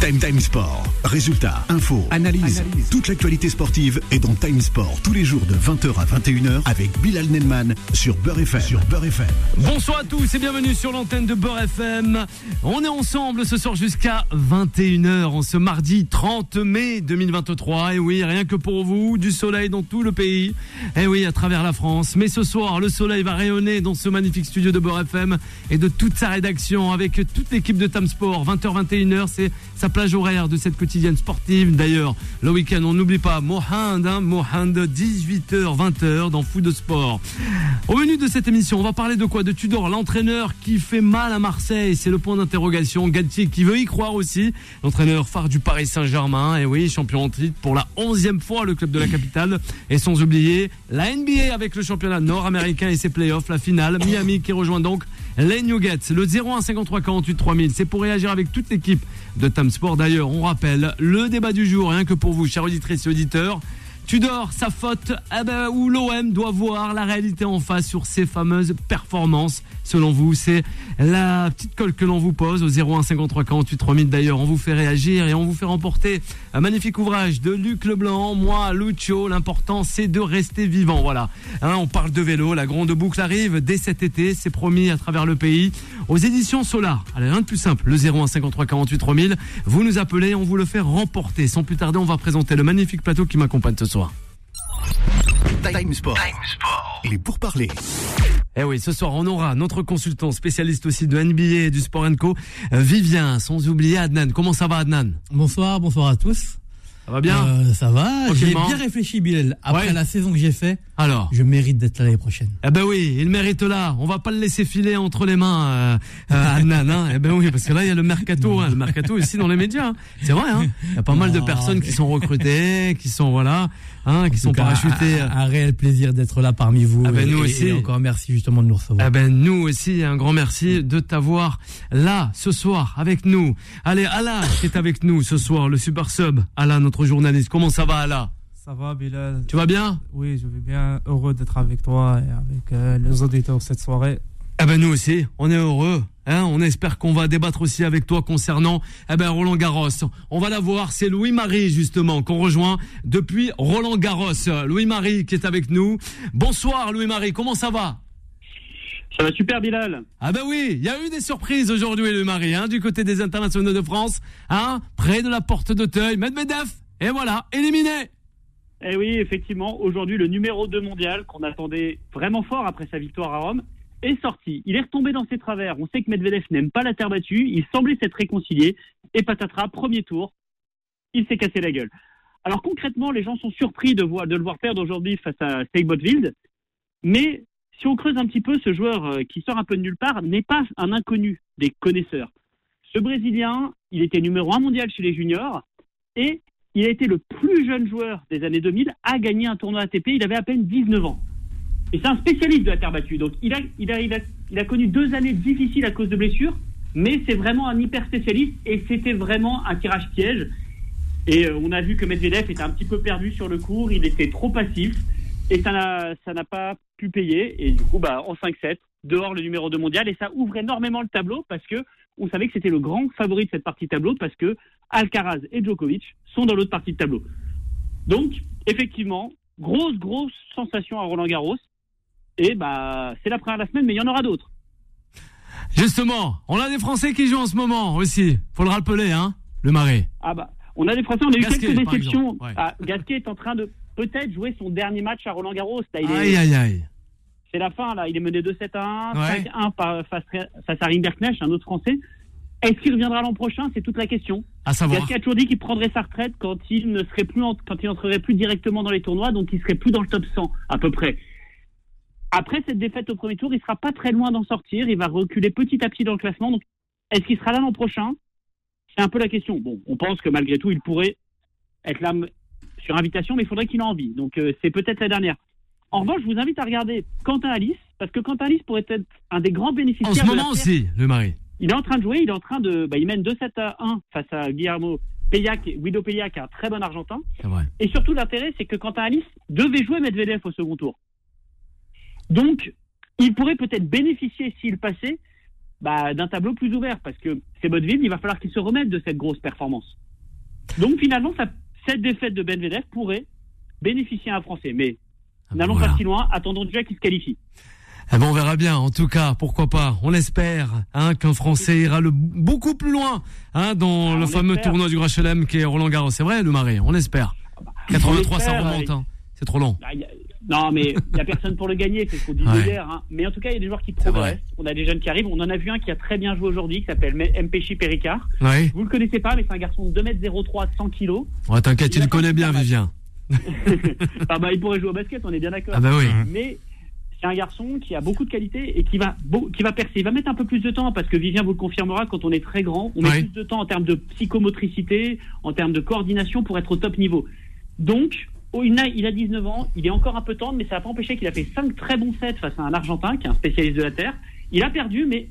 Time Time Sport. Résultats, infos, analyse. Toute l'actualité sportive est dans Time Sport tous les jours de 20h à 21h avec Bilal Nelman sur Beurre FM. Sur Beurre FM. Bonsoir à tous et bienvenue sur l'antenne de Beurre FM. On est ensemble ce soir jusqu'à 21h en ce mardi 30 mai 2023. Et oui, rien que pour vous, du soleil dans tout le pays. Et oui, à travers la France. Mais ce soir, le soleil va rayonner dans ce magnifique studio de Beurre FM et de toute sa rédaction avec toute l'équipe de Time Sport. 20h, 21h, c'est sa plage horaire de cette quotidienne sportive. D'ailleurs, le week-end, on n'oublie pas Mohand, hein, Mohand, 18h, 20h dans Foot de Sport. Au menu de cette émission, on va parler de quoi? De Tudor, l'entraîneur qui fait mal à Marseille. C'est le point d'interrogation. Galtier qui veut y croire aussi. L'entraîneur phare du Paris Saint-Germain. Et oui, champion en titre pour la onzième fois, le club de la capitale. Et sans oublier la NBA avec le championnat nord-américain et ses playoffs, la finale. Miami qui rejoint donc les Nuggets. Le 01 53 48 3000, c'est pour réagir avec toute l'équipe de Tam Sport. D'ailleurs, on rappelle le débat du jour, rien que pour vous, chers auditrices et auditeurs. Tudor, sa faute, eh ben, où l'OM doit voir la réalité en face sur ses fameuses performances. Selon vous, c'est la petite colle que l'on vous pose au 01 53 48 3000. D'ailleurs, on vous fait réagir et on vous fait remporter un magnifique ouvrage de Luc Leblanc, moi, Lucio. L'important, c'est de rester vivant. Voilà. Hein, on parle de vélo. La grande boucle arrive dès cet été. C'est promis à travers le pays. Aux éditions Solar. Allez, rien de plus simple. Le 01 53 48 3000. Vous nous appelez, on vous le fait remporter. Sans plus tarder, on va présenter le magnifique plateau qui m'accompagne ce soir. Time Sport. Il est pour parler. Eh oui, ce soir, on aura notre consultant spécialiste aussi de NBA et du Sport Co, euh, Vivien, sans oublier Adnan. Comment ça va, Adnan? Bonsoir, bonsoir à tous. Ça va bien? Euh, Ça va. J'ai bien réfléchi, Bilal. Après Ouais. la saison que j'ai fait, Alors je mérite d'être là l'année prochaine. Eh ben oui, il mérite là. On va pas le laisser filer entre les mains, euh, euh, Adnan. Hein. Eh ben oui, parce que là, il y a le mercato. Hein. Le mercato ici dans les médias. hein. C'est vrai. Hein. Il y a pas mal de personnes qui sont recrutées, qui sont voilà, hein, qui sont cas, parachutées. Un, un réel plaisir d'être là parmi vous. Ah ben Et- nous aussi. Et encore merci justement de nous recevoir. Eh ben nous aussi, un grand merci de t'avoir là ce soir avec nous. Allez, Alain qui est avec nous ce soir, le super sub. Alain, notre journaliste. Comment ça va, Alain Ça va, Bilal? Tu vas bien? Oui, je vais bien. Heureux d'être avec toi et avec euh, les auditeurs cette soirée. Eh ben nous aussi, on est heureux. Hein, on espère qu'on va débattre aussi avec toi concernant eh ben Roland Garros. On va la voir, c'est Louis-Marie justement qu'on rejoint depuis Roland Garros. Louis-Marie qui est avec nous. Bonsoir Louis-Marie, comment ça va? Ça va super, Bilal. Ah ben oui, il y a eu des surprises aujourd'hui Louis-Marie, hein, du côté des internationaux de France, hein, près de la porte d'Auteuil, Medvedev, et voilà, éliminé. Eh oui, effectivement, aujourd'hui, le numéro 2 mondial, qu'on attendait vraiment fort après sa victoire à Rome, est sorti. Il est retombé dans ses travers. On sait que Medvedev n'aime pas la terre battue. Il semblait s'être réconcilié. Et patatras, premier tour, il s'est cassé la gueule. Alors concrètement, les gens sont surpris de, voir, de le voir perdre aujourd'hui face à Seibotville. Mais si on creuse un petit peu, ce joueur euh, qui sort un peu de nulle part n'est pas un inconnu des connaisseurs. Ce Brésilien, il était numéro 1 mondial chez les juniors et il a été le plus jeune joueur des années 2000 à gagner un tournoi ATP. Il avait à peine 19 ans. Et c'est un spécialiste de la terre battue. Donc il a, il a, il a, connu deux années difficiles à cause de blessures, mais c'est vraiment un hyper spécialiste et c'était vraiment un tirage piège. Et euh, on a vu que Medvedev était un petit peu perdu sur le cours, il était trop passif et ça n'a, pas pu payer. Et du coup, bah, en 5-7, dehors le numéro 2 mondial et ça ouvre énormément le tableau parce que on savait que c'était le grand favori de cette partie tableau parce que Alcaraz et Djokovic sont dans l'autre partie de tableau. Donc, effectivement, grosse, grosse sensation à Roland Garros. Et bah, c'est la première de la semaine, mais il y en aura d'autres. Justement, on a des Français qui jouent en ce moment aussi. Faut le rappeler, hein, le Marais. Ah bah, on a des Français, on a eu Gasquet, quelques déceptions. ouais. Ah, Gasquet est en train de peut-être jouer son dernier match à Roland Garros. Là, il est- Aïe, aïe, aïe. c'est la fin, là. Il est mené 2-7 à 1, Ouais. 5-1 par- face, face à Rinderknecht, un autre Français. Est-ce qu'il reviendra l'an prochain? C'est toute la question. À savoir. Gasquet a toujours dit qu'il prendrait sa retraite quand il ne serait plus, en- quand il n'entrerait plus directement dans les tournois, donc il serait plus dans le top 100 à peu près. Après cette défaite au premier tour, il sera pas très loin d'en sortir. Il va reculer petit à petit dans le classement. Donc, est-ce qu'il sera là l'an prochain? C'est un peu la question. Bon, on pense que malgré tout, il pourrait être là sur invitation, mais il faudrait qu'il ait envie. Donc, euh, c'est peut-être la dernière. En revanche, je vous invite à regarder Quentin Alice, parce que Quentin Alice pourrait être un des grands bénéficiaires. En ce moment aussi, le Marais. Il est en train de jouer, il est en train de. Bah, il mène 2-7 à 1 face à Guillermo Payac, Guido Payac, un très bon Argentin. Vrai. Et surtout, l'intérêt, c'est que Quentin Alice devait jouer Medvedev au second tour. Donc, il pourrait peut-être bénéficier, s'il passait, bah, d'un tableau plus ouvert parce que c'est Bodville, il va falloir qu'il se remette de cette grosse performance. Donc finalement, ça, cette défaite de Vedef pourrait bénéficier à un Français. Mais Ah, n'allons voilà. pas si loin, attendons déjà qu'il se qualifie. Eh ben, on verra bien. En tout cas, pourquoi pas. On espère hein, qu'un Français ira le beaucoup plus loin hein, dans Ah, le fameux espère. tournoi du Grand Chelem qui est Roland Garros. C'est vrai, le Marais. On espère. 83, ça espère, remonte. euh, hein. C'est trop long. Ah, a- Non, mais il n'y a personne pour le gagner, c'est ce qu'on Ouais. hier. hein. Mais en tout cas, il y a des joueurs qui progressent. On a des jeunes qui arrivent. On en a vu un qui a très bien joué aujourd'hui, qui s'appelle Mpechi Pericard. Oui. Vous le connaissez pas, mais c'est un garçon de 2m03, 100 kilos. Ouais, t'inquiète, Il le pas connais bien, Vivien. ah bah, il pourrait jouer au basket, on est bien d'accord. Ah bah oui. Mais c'est un garçon qui a beaucoup de qualité et qui va, qui va percer. Il va mettre un peu plus de temps parce que Vivien vous le confirmera, quand on est très grand, on met plus de temps en termes de psychomotricité, en termes de coordination pour être au top niveau. Donc, oh, il, a, il a 19 ans, il est encore un peu tendre, mais ça n'a pas empêché qu'il a fait 5 très bons sets face à un Argentin qui est un spécialiste de la Terre. Il a perdu, mais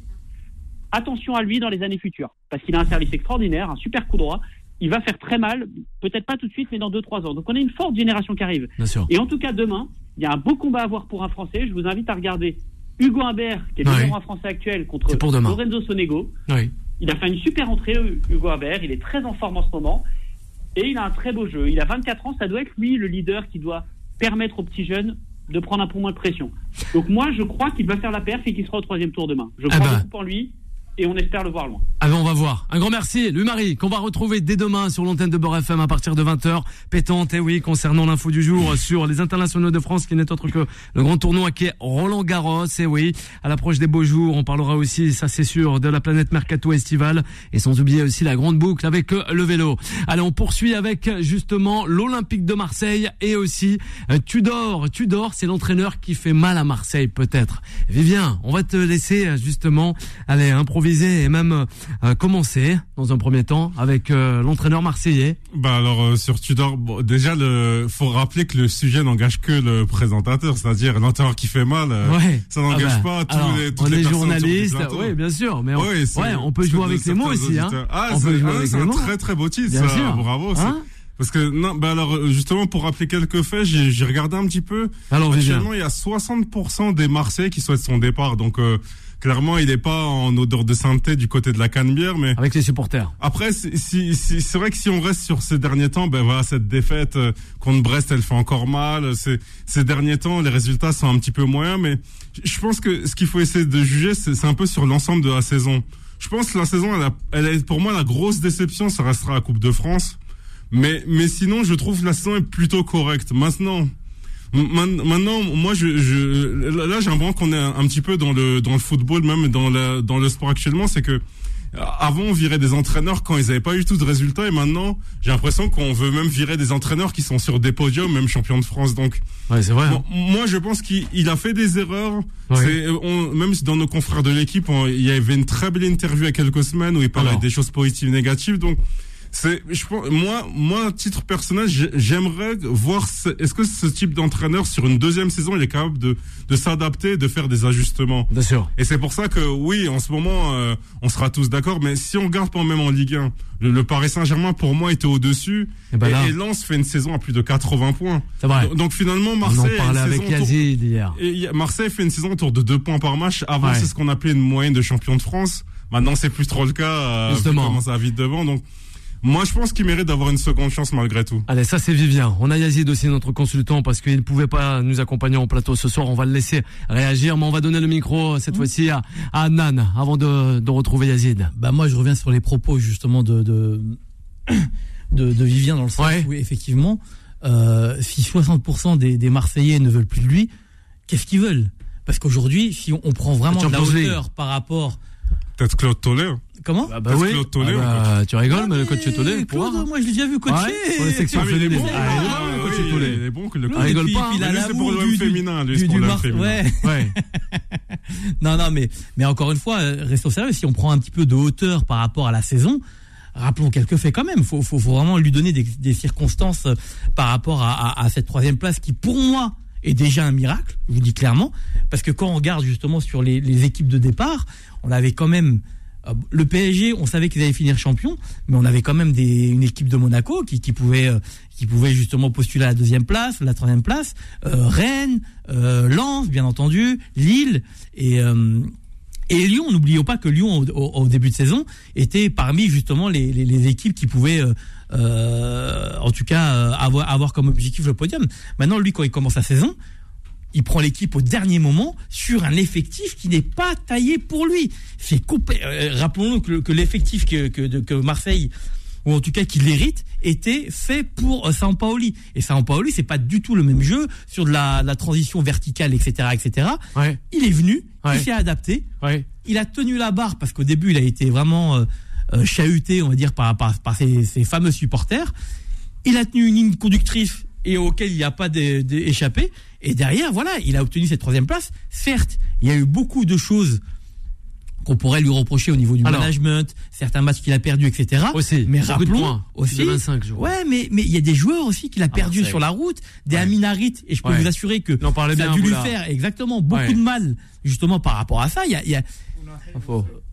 attention à lui dans les années futures parce qu'il a un service extraordinaire, un super coup droit. Il va faire très mal, peut-être pas tout de suite, mais dans 2-3 ans. Donc on a une forte génération qui arrive. Et en tout cas, demain, il y a un beau combat à voir pour un Français. Je vous invite à regarder Hugo Humbert, qui est le numéro un français actuel, contre pour. Lorenzo Sonego. Oui. Il a fait une super entrée, Hugo Humbert. Il est très en forme en ce moment. Et il a un très beau jeu. Il a 24 ans. Ça doit être lui, le leader, qui doit permettre aux petits jeunes de prendre un peu moins de pression. Donc moi, je crois qu'il va faire la perf et qu'il sera au troisième tour demain. Je Ah crois bah. beaucoup en lui et on espère le voir loin. Ah ben on va voir. Un grand merci, Louis Marie, qu'on va retrouver dès demain sur l'antenne de Beurre FM à partir de 20h. Pétante, et oui, concernant l'info du jour sur les internationaux de France, qui n'est autre que le grand tournoi qui est Roland Garros. Et oui, à l'approche des beaux jours, on parlera aussi, ça c'est sûr, de la planète Mercato estivale. Et sans oublier aussi la grande boucle avec euh, le vélo. Allez, on poursuit avec justement l'Olympique de Marseille et aussi euh, Tudor. Tudor, c'est l'entraîneur qui fait mal à Marseille peut-être. Vivien, on va te laisser euh, justement aller improviser et même euh, commencer dans un premier temps avec euh, l'entraîneur marseillais. Bah alors euh, sur Tudor, bon, déjà le faut rappeler que le sujet n'engage que le présentateur, c'est-à-dire l'entraîneur qui fait mal. euh, ouais. Ça n'engage Ah bah, pas tous alors, les toutes on les est personnes autour du journaliste, plateau. oui bien sûr, mais on, Ouais, on peut jouer avec les mots aussi. Hein. Ah, On c'est peut jouer ah, avec c'est les un mots. très très beau titre, Bien ça. sûr. Bravo. Hein Parce que non, bah alors justement pour rappeler quelques faits, j'ai regardé un petit peu. Alors. Actuellement, il y a 60% des Marseillais qui souhaitent son départ, donc euh, clairement, il n'est pas en odeur de sainteté du côté de la Canebière, mais Avec les supporters. après, si, si, si- c'est vrai que si on reste sur ces derniers temps, ben voilà, cette défaite euh, contre Brest, elle fait encore mal. C'est- Ces derniers temps, les résultats sont un petit peu moyens, mais je- pense que ce qu'il faut essayer de juger, c'est c'est un peu sur l'ensemble de la saison. Je pense que la saison, elle, a- elle est pour moi la grosse déception, ça restera la Coupe de France. Mais, mais sinon, je trouve que la saison est plutôt correcte. Maintenant, maintenant, moi, je, je là, j'ai l'impression qu'on est un, petit peu dans le dans le football, même dans le dans le sport actuellement, c'est que avant, on virait des entraîneurs quand ils n'avaient pas eu tout de résultats, et maintenant, j'ai l'impression qu'on veut même virer des entraîneurs qui sont sur des podiums, même champions de France. Donc, Ouais, c'est vrai. hein. moi, je pense qu'il il a fait des erreurs. Ouais. On- même dans nos confrères de l'équipe, il y avait une très belle interview il y a quelques semaines où il parlait Alors. des choses positives, négatives. Donc, c'est, je pense, moi, moi, à titre personnel, j'ai- j'aimerais voir, ce- est-ce que ce type d'entraîneur sur une deuxième saison, il est capable de, de s'adapter, de faire des ajustements? Bien sûr. Et c'est pour ça que oui, en ce moment, euh, on sera tous d'accord. Mais si on regarde pas même en Ligue 1, le, le Paris Saint-Germain pour moi était au dessus. Et ben là, et, et Lens fait une saison à plus de 80 points. c'est vrai. Donc, donc finalement, On en Marseille. a une parlait avec autour- Yazid hier. et Marseille fait une saison autour de 2 points par match. Avant, Ouais. c'est ce qu'on appelait une moyenne de champion de France. Maintenant, c'est plus trop le cas. Euh, Justement. comment ça va vite devant. Donc, moi, je pense qu'il mérite d'avoir une seconde chance malgré tout. Allez, ça c'est Vivien. On a Yazid aussi, notre consultant, parce qu'il ne pouvait pas nous accompagner en plateau ce soir. On va le laisser réagir, mais on va donner le micro cette fois-ci à, à Nan avant de, de retrouver Yazid. Bah moi, je reviens sur les propos justement de de, de, de Vivien dans le sens Ouais. où effectivement, euh, si 60% des, des Marseillais ne veulent plus de lui, qu'est-ce qu'ils veulent? Parce qu'aujourd'hui, si on, on prend vraiment de la hauteur par rapport, Peut-être Claude Tollet. comment Ah bah oui. Claude Tollet, Ah bah, tu rigoles, Ah, mais le coach Tollet, Claude, pour moi je l'ai déjà vu coacher. Ouais, pour les sections Ah, il est bon. Ah, il est bon, Ah, le coach oui, Tollet. il est bon que le Ah, et rigole pas, hein. il lui, c'est pour le du- M féminin, lui, c'est pour du le M Mar- féminin. ouais. Ouais. Non, non, mais, mais encore une fois, euh, restons sérieux. Si on prend un petit peu de hauteur par rapport à la saison, rappelons quelques faits quand même. Faut, faut, faut vraiment lui donner des, des circonstances euh, par rapport à, à, à cette troisième place qui, pour moi, est déjà un miracle. Je vous dis clairement, parce que quand on regarde justement sur les, les équipes de départ, on avait quand même euh, le PSG, on savait qu'ils allaient finir champion, mais on avait quand même une équipe de Monaco qui, qui pouvait euh, qui pouvait justement postuler à la deuxième place, la troisième place, euh, Rennes, Lens, bien entendu, Lille et Lyon, n'oublions pas que Lyon, au, début de saison, était parmi justement les, équipes qui pouvaient, en tout cas, avoir, avoir comme objectif le podium. Maintenant, lui, quand il commence la saison, il prend l'équipe au dernier moment sur un effectif qui n'est pas taillé pour lui. C'est euh, Rappelons-nous que, le- que l'effectif que, que, de- que Marseille ou en tout cas qu'il hérite, était fait pour euh, Sampaoli. Et Sampaoli, c'est pas du tout le même jeu sur de la, la transition verticale, etc., etc. Ouais, Il est venu, Ouais. il s'est adapté, ouais. il a tenu la barre parce qu'au début, il a été vraiment euh, euh, chahuté, on va dire, par, par, par ses, ses fameux supporters. Il a tenu une ligne conductrice et auquel il n'y a pas de- de- échappé. Et derrière, voilà, il a obtenu cette troisième place. Certes, il y a eu beaucoup de choses qu'on pourrait lui reprocher au niveau du Alors. management, certains matchs qu'il a perdus, etc. Aussi, mais rappelons points. aussi, De 25, je ouais, mais mais il y a des joueurs aussi qu'il a perdu Marseille. sur la route, des Ouais. Aminarit, et je peux Ouais. vous assurer que ça a dû lui faire exactement beaucoup Ouais. de mal, justement par rapport à ça. Il y a, il y a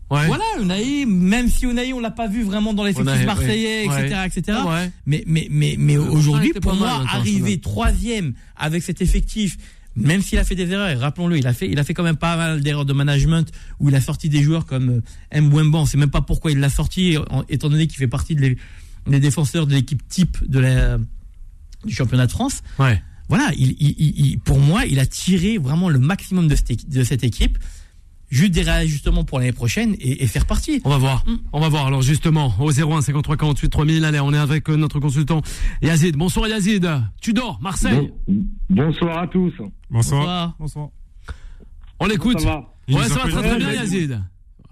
Ouais. voilà, Unai, même si Unai, on l'a pas vu vraiment dans l'effectif marseillais, ouais. etc., etc. Ouais. Mais, mais, mais, mais aujourd'hui, pour moi, arriver troisième avec cet effectif, même s'il a fait des erreurs, et rappelons-le, il a fait, il a fait quand même pas mal d'erreurs de management où il a sorti des joueurs comme euh, Mbemba. On sait même pas pourquoi il l'a sorti, étant donné qu'il fait partie de des défenseurs de l'équipe type de la, du championnat de France Ouais. voilà, il, il- il- il- pour moi, il a tiré vraiment le maximum de cette, équi- de cette équipe. Juste des réajustements pour l'année prochaine et, et faire partie. On va voir. Mm. On va voir. Alors justement, au 01 53 48 3000, allez, on est avec euh, notre consultant Yazid. Bonsoir Yazid. Tu dors, Marseille. Bon- bonsoir à tous. Bonsoir. Bonsoir. On l'écoute. Ça va Il Ouais, nous ça va appelle très très bien. Yazid.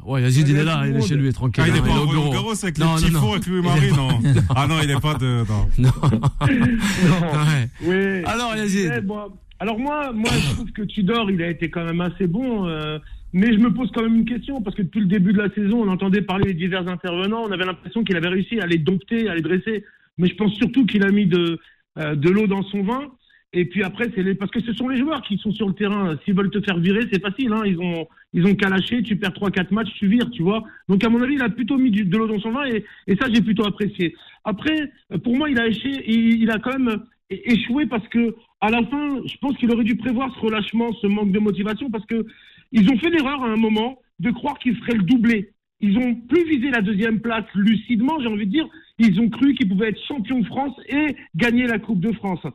Ouais, Yazid, il est là, il est chez lui, tranquille. Ah, il est hein, pas au au bureau. Garros avec Non, les non, petits non. fours avec Louis Marie, non. Ah non, il est pas de. Non. Non. Ouais. Oui. Alors Yazid. Ouais, bon, alors moi, moi, je trouve que Tudor, il a été quand même assez bon. euh, mais je me pose quand même une question parce que depuis le début de la saison, on entendait parler des divers intervenants. On avait l'impression qu'il avait réussi à les dompter, à les dresser. Mais je pense surtout qu'il a mis de euh, de l'eau dans son vin. Et puis après, c'est les... parce que ce sont les joueurs qui sont sur le terrain. S'ils veulent te faire virer, c'est facile. Hein. Ils ont ils ont qu'à lâcher. Tu perds trois quatre matchs, tu vires, tu vois. Donc à mon avis, il a plutôt mis du- de l'eau dans son vin et, et ça, j'ai plutôt apprécié. Après, euh, pour moi, il a échoué. Il, il a quand même échoué parce que à la fin, je pense qu'il aurait dû prévoir ce relâchement, ce manque de motivation, parce que ils ont fait l'erreur à un moment de croire qu'ils feraient le doublé. Ils ont plus visé la deuxième place lucidement, j'ai envie de dire. Ils ont cru qu'ils pouvaient être champions de France et gagner la Coupe de France.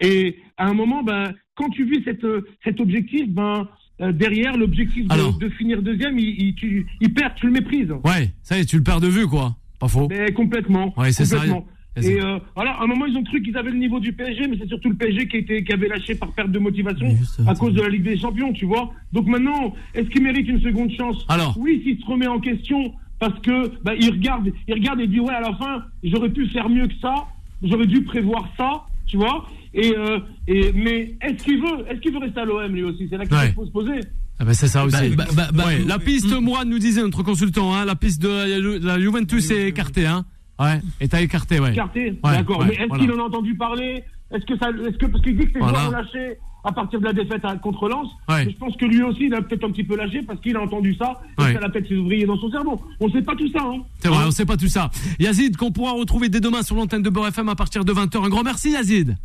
Et à un moment, ben, quand tu vis cette, euh, cet objectif, ben, euh, derrière l'objectif de, de finir deuxième, il, il, tu, il perd, tu le méprises. Ouais, ça y est, tu le perds de vue, quoi. Pas faux. Mais complètement. Ouais, c'est ça. Et euh, voilà, à un moment, ils ont cru qu'ils avaient le niveau du PSG, mais c'est surtout le PSG qui, était, qui avait lâché par perte de motivation à cause de la Ligue des Champions, tu vois. Donc maintenant, est-ce qu'il mérite une seconde chance? Alors. Oui, s'il se remet en question, parce que bah, il regarde, il regarde et dit ouais, à la fin, j'aurais pu faire mieux que ça, j'aurais dû prévoir ça, tu vois. Et, euh, et mais est-ce qu'il veut, est-ce qu'il veut rester à l'OM lui aussi? C'est là qu'il Ouais. faut se poser. Ah ben c'est ça aussi. Bah, bah, bah, Ouais, bah, la piste, moi, nous disait notre consultant, hein, la piste de la, Ju- la Juventus est écartée, hein. Ouais, et t'as écarté, ouais. Écarté, Ouais, d'accord. ouais, mais est-ce voilà. qu'il en a entendu parler? Est-ce que ça, est-ce que parce qu'il dit que ses Voilà. joueurs ont lâché à partir de la défaite à- contre Lens Ouais. Je pense que lui aussi, il a peut-être un petit peu lâché parce qu'il a entendu ça et ça l'a peut-être fait ouvrier dans son cerveau. On sait pas tout ça, hein. C'est vrai, Hein on sait pas tout ça. Yazid, qu'on pourra retrouver dès demain sur l'antenne de Beurre FM à partir de 20h. Un grand merci, Yazid.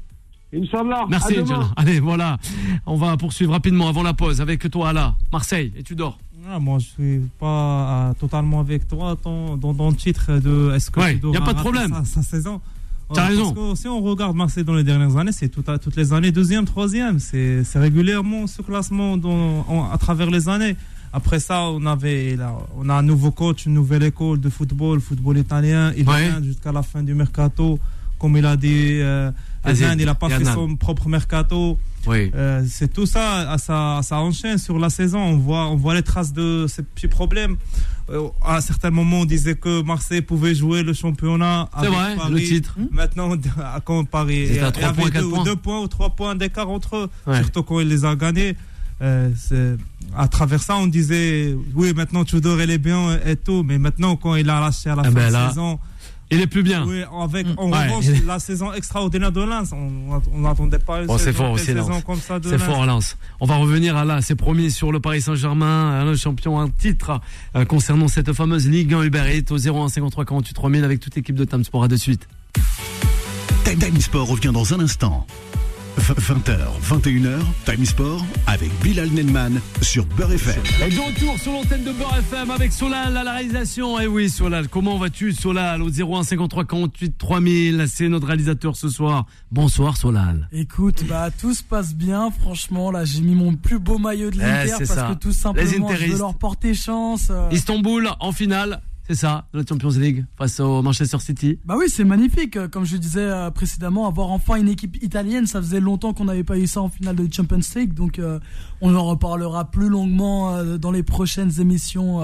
Inch'Allah. Merci. Inch'Allah. Allez, voilà. On va poursuivre rapidement avant la pause avec toi, là. Marseille, et tu dors. Ah, moi, je suis pas euh, totalement avec toi dans, dans, dans le titre de est-ce que Ouais, tu dois y a pas de problème. Sa, sa saison. T'as Ouais, raison. Parce que si on regarde Marseille dans les dernières années, c'est tout toutes les années deuxième, troisième. C'est c'est régulièrement ce classement dans- à travers les années. Après ça, on avait là, on a un nouveau coach, une nouvelle école de football, football italien. Il Ouais. vient jusqu'à la fin du mercato. Comme il a dit, euh, il n'a pas fait son propre mercato. Oui. Euh, c'est tout ça, ça, ça enchaîne sur la saison. On voit, on voit les traces de ces petits problèmes. Euh, à un certain moment, on disait que Marseille pouvait jouer le championnat. C'est vrai, Paris. le titre. Maintenant, quand Paris étaient à il y trois avait points, quatre deux, points. deux points ou trois points d'écart entre eux, Ouais. surtout quand il les a gagnés. Euh, à travers ça, on disait oui, maintenant Tudor il est bien et tout, mais maintenant quand il a lâché à la Ah fin ben de la saison, Il est plus bien. oui, avec en Ouais. revanche la saison extraordinaire de Lens, on n'attendait pas une Bon, c'est saison, fort telle aussi, Lens. saison comme ça de C'est fort, Lens. On va revenir à là, c'est promis, sur le Paris Saint-Germain, hein, le champion, un titre euh, concernant cette fameuse Ligue 1 Uber Eats au 01 53 48 3000 avec toute l'équipe de Sport. À de suite. Time Time Sport revient dans un instant. 20h, 21h, Time Sport avec Bilal Nenman sur Beurre FM. Et de retour sur l'antenne de Beurre FM avec Solal à la réalisation. Eh oui, Solal, comment vas-tu, Solal, au 01 53 48 3000 C'est notre réalisateur ce soir. Bonsoir, Solal. Écoute, bah tout se passe bien, franchement. Là, j'ai mis mon plus beau maillot de Eh, l'Inter c'est parce ça. que tout simplement, je veux leur porter chance. euh. Istanbul en finale, c'est ça, la Champions League face au Manchester City. Bah oui, c'est magnifique. Comme je disais euh, précédemment, avoir enfin une équipe italienne, ça faisait longtemps qu'on n'avait pas eu ça en finale de Champions League. Donc, euh, on en reparlera plus longuement euh, dans les prochaines émissions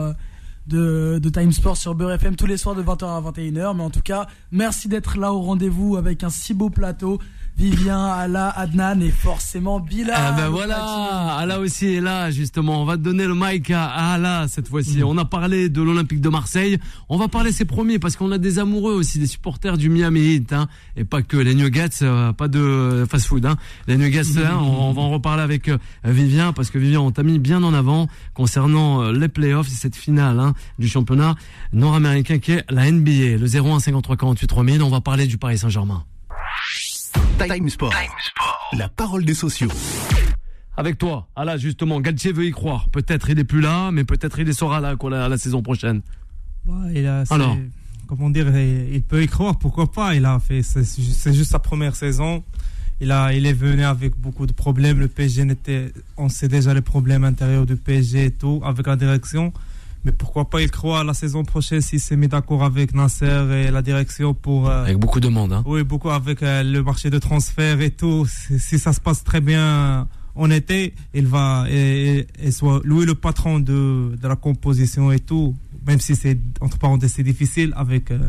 de, de Time Sport sur Beurre FM tous les soirs de 20h à 21h. Mais en tout cas, merci d'être là au rendez-vous avec un si beau plateau. Vivien, Ala, Adnan et forcément Bilal. Ah ben voilà. Ala aussi est là justement. On va te donner le mic à Ala cette fois-ci. On a parlé de l'Olympique de Marseille. On va parler ses premiers parce qu'on a des amoureux aussi, des supporters du Miami Heat, hein, et pas que les Nuggets, euh, pas de fast-food. Hein. Les Nuggets, hein, on, on va en reparler avec euh, Vivien parce que Vivien, on t'a mis bien en avant concernant euh, les playoffs et cette finale hein, du championnat nord-américain qui est la NBA. Le 01 53 48 3000. On va parler du Paris Saint-Germain. Time Sport. La parole des sociaux. Avec toi, ah là justement, Galtier veut y croire. Peut-être il est plus là, mais peut-être il sera là quoi, la, la saison prochaine. Bah, il a, Alors. comment dire, il, il peut y croire, pourquoi pas. Il a fait, c'est c'est juste sa première saison. Il a, il est venu avec beaucoup de problèmes. Le PSG n'était, on sait déjà les problèmes intérieurs du PSG et tout, avec la direction. Mais pourquoi pas il croit à la saison prochaine s'il s'est mis d'accord avec Nasser et la direction pour. euh, Avec beaucoup de monde. Hein. oui, beaucoup avec euh, le marché de transfert et tout. Si, si ça se passe très bien en été, il va et, et- et soit lui le patron de, de la composition et tout. Même si c'est entre parenthèses c'est difficile avec euh,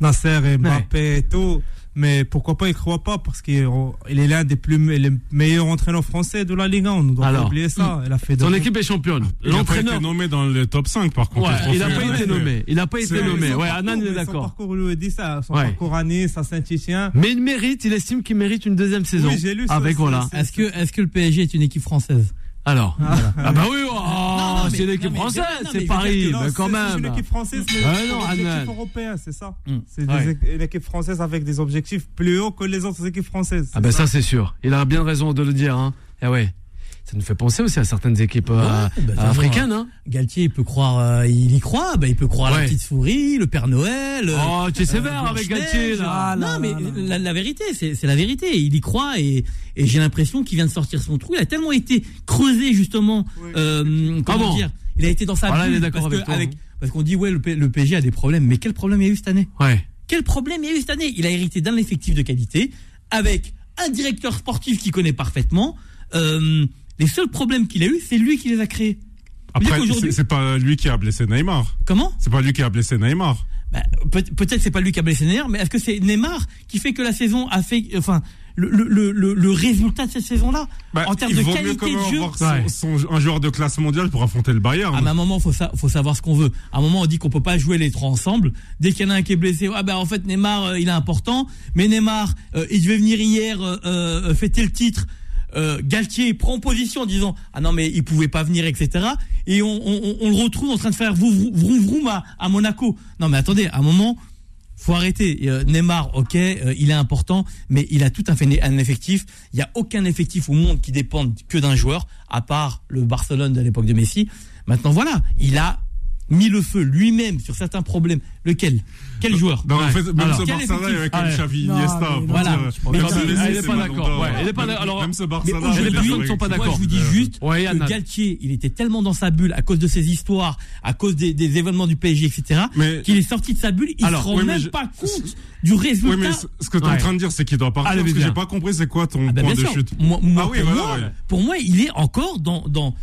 Nasser et Mbappé et tout. Mais pourquoi pas il croit pas parce qu'il il est l'un des plus me- les meilleurs entraîneurs français de la Ligue 1. On ne doit Alors, pas oublier ça. Il a fait de Son équipe est championne. Il n'a pas été nommé dans le top 5 par contre. Ouais, il n'a pas été nommé. Il n'a pas été nommé. Ouais, Anan il est mais Son d'accord. parcours lui dit ça. Son Ouais. parcours à Nice, à Saint-Etienne. Mais il mérite, il estime qu'il mérite une deuxième saison. Oui, j'ai lu ça Avec aussi, voilà. Est-ce que, est-ce que le PSG est une équipe française? Alors. Ah bah oui, oh, mais- c'est l'équipe mais- française, c'est Paris, mais c'est- quand C'est une même. équipe française, mais c'est non, objectif Adnan. européen, c'est ça. Mm. C'est Ouais. des- une équipe française avec des objectifs plus hauts que les autres équipes françaises. Ah ben ça c'est sûr. Il a bien raison de le dire. Hein. Eh ouais. Ça nous fait penser aussi à certaines équipes euh, bah, africaines. Hein. Galtier, il peut croire, euh, il y croit, bah, il peut croire à la petite souris, le Père Noël. euh, Oh, tu es sévère euh, avec. Galtier là. Ah, là, non, mais. La, la vérité, c'est la vérité. Il y croit et, et j'ai l'impression qu'il vient de sortir son trou. Il a tellement été creusé justement. Euh, comment Ah bon dire Il a été dans sa Voilà, il est bulle parce hein. parce qu'on dit ouais le, P- le PSG a des problèmes, mais quel problème il y a eu cette année? Ouais. Quel problème il y a eu cette année? Il a hérité d'un effectif de qualité avec un directeur sportif qu'il connaît parfaitement. Euh, les seuls problèmes qu'il a eu, c'est lui qui les a créés. Après, c'est pas lui qui a blessé Neymar. Comment? C'est pas lui qui a blessé Neymar. Bah, peut- peut-être c'est pas lui qui a blessé Neymar, mais est-ce que c'est Neymar qui fait que la saison a fait, enfin, le, le, le, le- le résultat de cette saison-là, Bah, en termes de qualité de jeu. son- Ouais. son- un joueur de classe mondiale pour affronter le Bayern. À un moment, faut, sa- faut savoir ce qu'on veut. À un moment, on dit qu'on peut pas jouer les trois ensemble. Dès qu'il y en a un qui est blessé, ah ben en fait Neymar, euh, il est important. Mais Neymar, euh, il devait venir hier euh, fêter le titre. Euh, Galtier prend position en disant ah non mais il pouvait pas venir etc. Et on, le retrouve en train de faire vroom vroom, à Monaco. Non mais attendez, à un moment, faut arrêter. Euh, Neymar, ok, euh, il est important, mais il a tout un, fait un effectif. Il y a aucun effectif au monde qui dépende que d'un joueur, à part le Barcelone de l'époque de Messi. Maintenant, voilà, il a mis le feu lui-même sur certains problèmes. Lequel? Quel joueur? Non, en fait, même Alors, ce Barça-là, il y avait effectif quand même Ah, Xavi, non, Iniesta. voilà. dire, Mais même mais il est c'est pas d'accord. d'Or. Ouais, il est pas Même- alors- Même ce Barça-là. les est personnes avec- sont pas Moi, d'accord. je vous dis juste Ouais, que. Galtier, il était tellement dans sa bulle à cause de ses histoires, à cause des, des événements du PSG, etc., qu'il est sorti de sa bulle. Il Alors, se rend même je- pas compte du résultat. Oui, mais ce que tu es Ouais. en train de dire, c'est qu'il doit partir. Parce que j'ai pas compris, c'est quoi ton Ah bah, point de chute Ah oui, pour moi, il est encore dans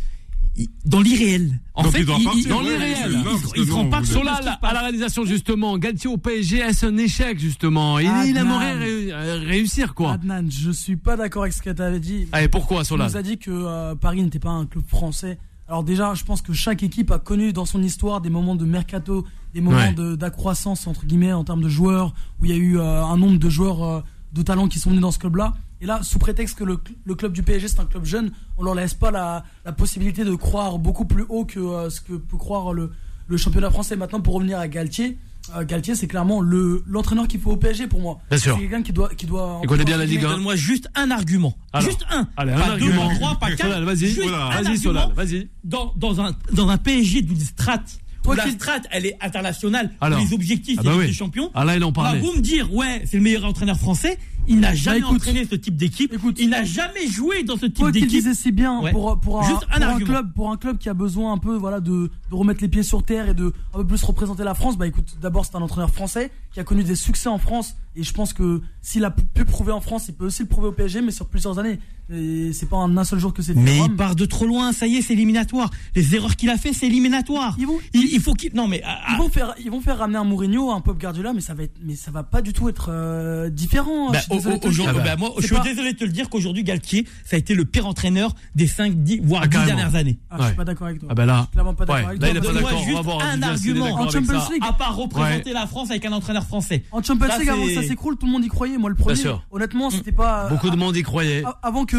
dans l'irréel. En Donc fait, il doit partir, dans ouais, l'irréel. Il- il- il se rend pas sur la- à la réalisation justement, Galtier au PSG, est-ce un échec justement? Il, il aimerait ré- euh, réussir quoi. Adnan, je suis pas d'accord avec ce que tu avais dit. Allez, pourquoi Tu Solal nous a dit que euh, Paris n'était pas un club français. Alors déjà, je pense que chaque équipe a connu dans son histoire des moments de mercato, des moments Ouais. de- d'accroissance entre guillemets en termes de joueurs, où il y a eu euh, un nombre de joueurs euh, de talent qui sont venus dans ce club-là. Et là, sous prétexte que le, cl- le club du PSG c'est un club jeune, on leur laisse pas la, la possibilité de croire beaucoup plus haut que euh, ce que peut croire le, le championnat français. Maintenant, pour revenir à Galtier, euh, Galtier, c'est clairement le l'entraîneur qu'il faut au PSG pour moi. Bien sûr. C'est quelqu'un qui doit qui doit. Il connaît bien la Ligue 1. Donne-moi juste un argument. Alors. juste un. Allez, un pas deux, argument. pas trois, pas quatre. Solal, vas-y. Vas-y, Solal, vas-y. Dans, dans, un, dans un PSG d'une strate. Toi la strate, elle est internationale. Alors. les objectifs, Ah c'est bah Ligue oui. des champions. Ah là, il en parlait. vous me dire, ouais, c'est le meilleur entraîneur français. Il n'a jamais écoute. entraîné ce type d'équipe. Il n'a jamais joué dans ce type d'équipe. disais si bien Ouais. pour pour un, Juste un pour un club pour un club qui a besoin un peu voilà de, de remettre les pieds sur terre et de un peu plus représenter la France bah écoute d'abord c'est un entraîneur français qui a connu des succès en France et je pense que s'il a pu prouver en France il peut aussi le prouver au PSG mais sur plusieurs années et c'est pas en un seul jour que c'est. Mais il part de trop loin, ça y est, c'est éliminatoire. Les erreurs qu'il a fait, c'est éliminatoire. Ils vont- il, il faut qu'il. Non, mais. ah, Ils vont faire, ils vont faire ramener un Mourinho, un Pop Guardiola, mais ça va être, mais ça va pas du tout être euh, différent. Bah, Je suis désolé de te le dire. aujourd'hui- Ah bah. bah, moi, C'est je suis pas- désolé de te le dire qu'aujourd'hui, Galtier, ça a été le pire entraîneur des 5, 10, voire Ah, 10 carrément. dernières années. Ah, je suis pas d'accord avec toi. Ah bah là. Je suis clairement pas d'accord Ouais, avec là, toi. Donne-moi juste un argument. En Champions ça. League. À part représenter la France avec un entraîneur français. En Champions Ça, League, avant c'est- ça s'écroule, tout le monde y croyait. Moi, le premier. Bien sûr. Honnêtement, c'était pas. Beaucoup de a- monde y croyait. Avant que,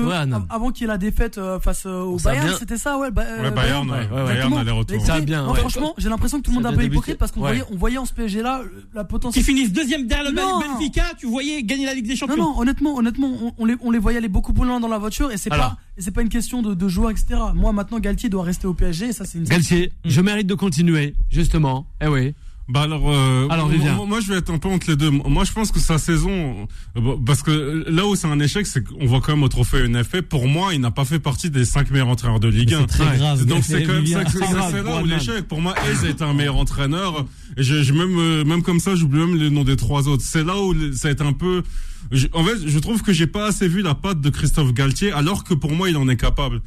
avant qu'il y ait la défaite euh, face euh, au Bayern, c'était ça, ouais. Euh, Ouais, Bayern, ouais, Ça bien, franchement, j'ai l'impression que tout le monde a un peu hypocrite parce qu'on Ouais. voyait, on voyait en ce PSG là la Qui potentiel. finissent deuxième derrière le Non. Benfica, tu voyais gagner la Ligue des Non, Champions. non, honnêtement, honnêtement, on, on les, on les voyait aller beaucoup plus loin dans la voiture et c'est pas, et c'est pas une question de, de joueurs, etc. Moi, maintenant, Galtier doit rester au PSG et ça, c'est une. Galtier, je mérite de continuer, justement. Eh oui. Bah alors, euh, Alors, moi, je vais être un peu entre les deux. Moi je pense que sa saison, euh, bon, parce que là où c'est un échec, c'est qu'on voit quand même au trophée UNFP. Pour moi, il n'a pas fait partie des cinq meilleurs entraîneurs de Ligue 1. C'est très Ouais. grave. Donc c'est quand même ça, que- C'est là où l'échec. Pour moi, Hayes est un meilleur entraîneur. Et je, je même euh, même comme ça, j'oublie même les noms des trois autres. C'est là où ça a été un peu. je- en fait, je trouve que j'ai pas assez vu la patte de Christophe Galtier, alors que pour moi, il en est capable.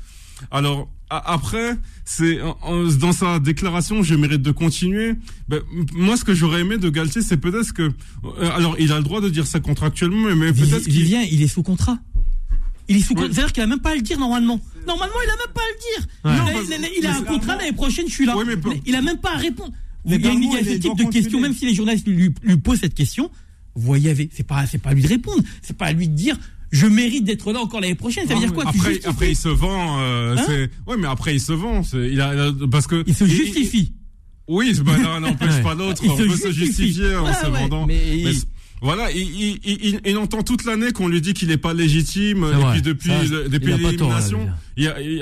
Alors après, c'est dans sa déclaration, je mérite de continuer. Ben, moi, ce que j'aurais aimé de Galtier, c'est peut-être que, euh, alors, il a le droit de dire ça contractuellement, mais, mais peut-être qu'il Vivien, il est sous contrat. Il est sous contrat. C'est-à-dire qu'il a même pas à le dire normalement. Normalement, il a même pas à le dire. Ouais. Il, a, parce- il a- il a mais un contrat l'année prochaine, je suis là. Mais il a même pas à répondre. Il y a, Légalement, il y a ce est- type de questions, continuer. même si les journalistes lui, lui posent cette question, vous voyez, c'est pas, c'est pas à lui de répondre. C'est pas à lui de dire, je mérite d'être là encore l'année prochaine. Ça veut dire quoi Tu après, justifies. après, il se vend. Euh, Hein c'est ouais, mais après, il se vend. C'est- Il a, a- parce que Il se justifie. Oui, bah, non, n'empêche pas l'autre. Il On se peut se justifie. justifier en Ouais, se vendant. mais il- voilà, il, il, il, il- entend toute l'année qu'on lui dit qu'il n'est pas légitime. C'est Et vrai. puis depuis, Ça, le- depuis pas l'élimination,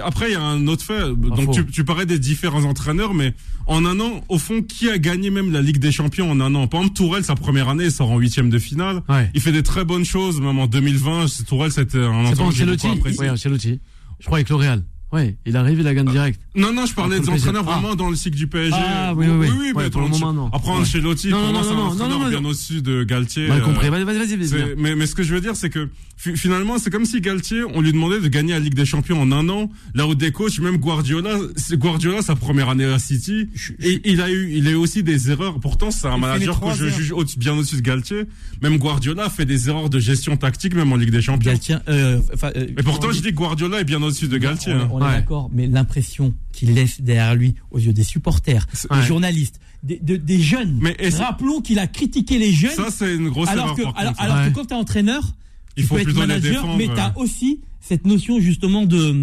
après il y a un autre fait. Donc tu, tu parlais des différents entraîneurs, mais en un an, au fond, qui a gagné même la Ligue des Champions en un an? Par exemple, Tourelle, sa première année, il sort en huitième de finale. Ouais. Il fait des très bonnes choses, même en 2020. Tourelle, c'était un C'est pas entraîneur que j'ai Ancelotti? Oui, Ancelotti. Je crois avec L'Oréal. Oui, il arrive, il a gagné direct. Non, non, je parlais Entre des entraîneurs Ah. vraiment dans le cycle du PSG. Ah, oui, oui, oui. mais Ouais, pour le moment, non. Après, Ouais. Ancelotti, pour non, moi, non, c'est un non, non, entraîneur non, non. bien au-dessus de Galtier. Mal euh, compris. Vas-y, vas-y, vas-y. mais, mais ce que je veux dire, c'est que fi- finalement, c'est comme si Galtier, on lui demandait de gagner la Ligue des Champions en un an. Là où des coachs, même Guardiola, Guardiola, sa première année à City, et il a eu, il a eu aussi des erreurs. Pourtant, c'est un manager que je juge bien au-dessus de Galtier. Même Guardiola fait des erreurs de gestion tactique, même en Ligue des Champions. Galtier, euh, euh, Et pourtant, je dis que Guardiola est bien au-dessus de Galtier. Ouais. d'accord, mais l'impression qu'il laisse derrière lui, aux yeux des supporters, des Ouais. journalistes, des, de- des jeunes. Mais Rappelons qu'il a critiqué les jeunes. Ça, c'est une grosse alors erreur, que, alors, contre. alors Ouais. que quand t'es entraîneur, Il tu faut peux être manager, défendre, mais ouais. t'as aussi cette notion justement de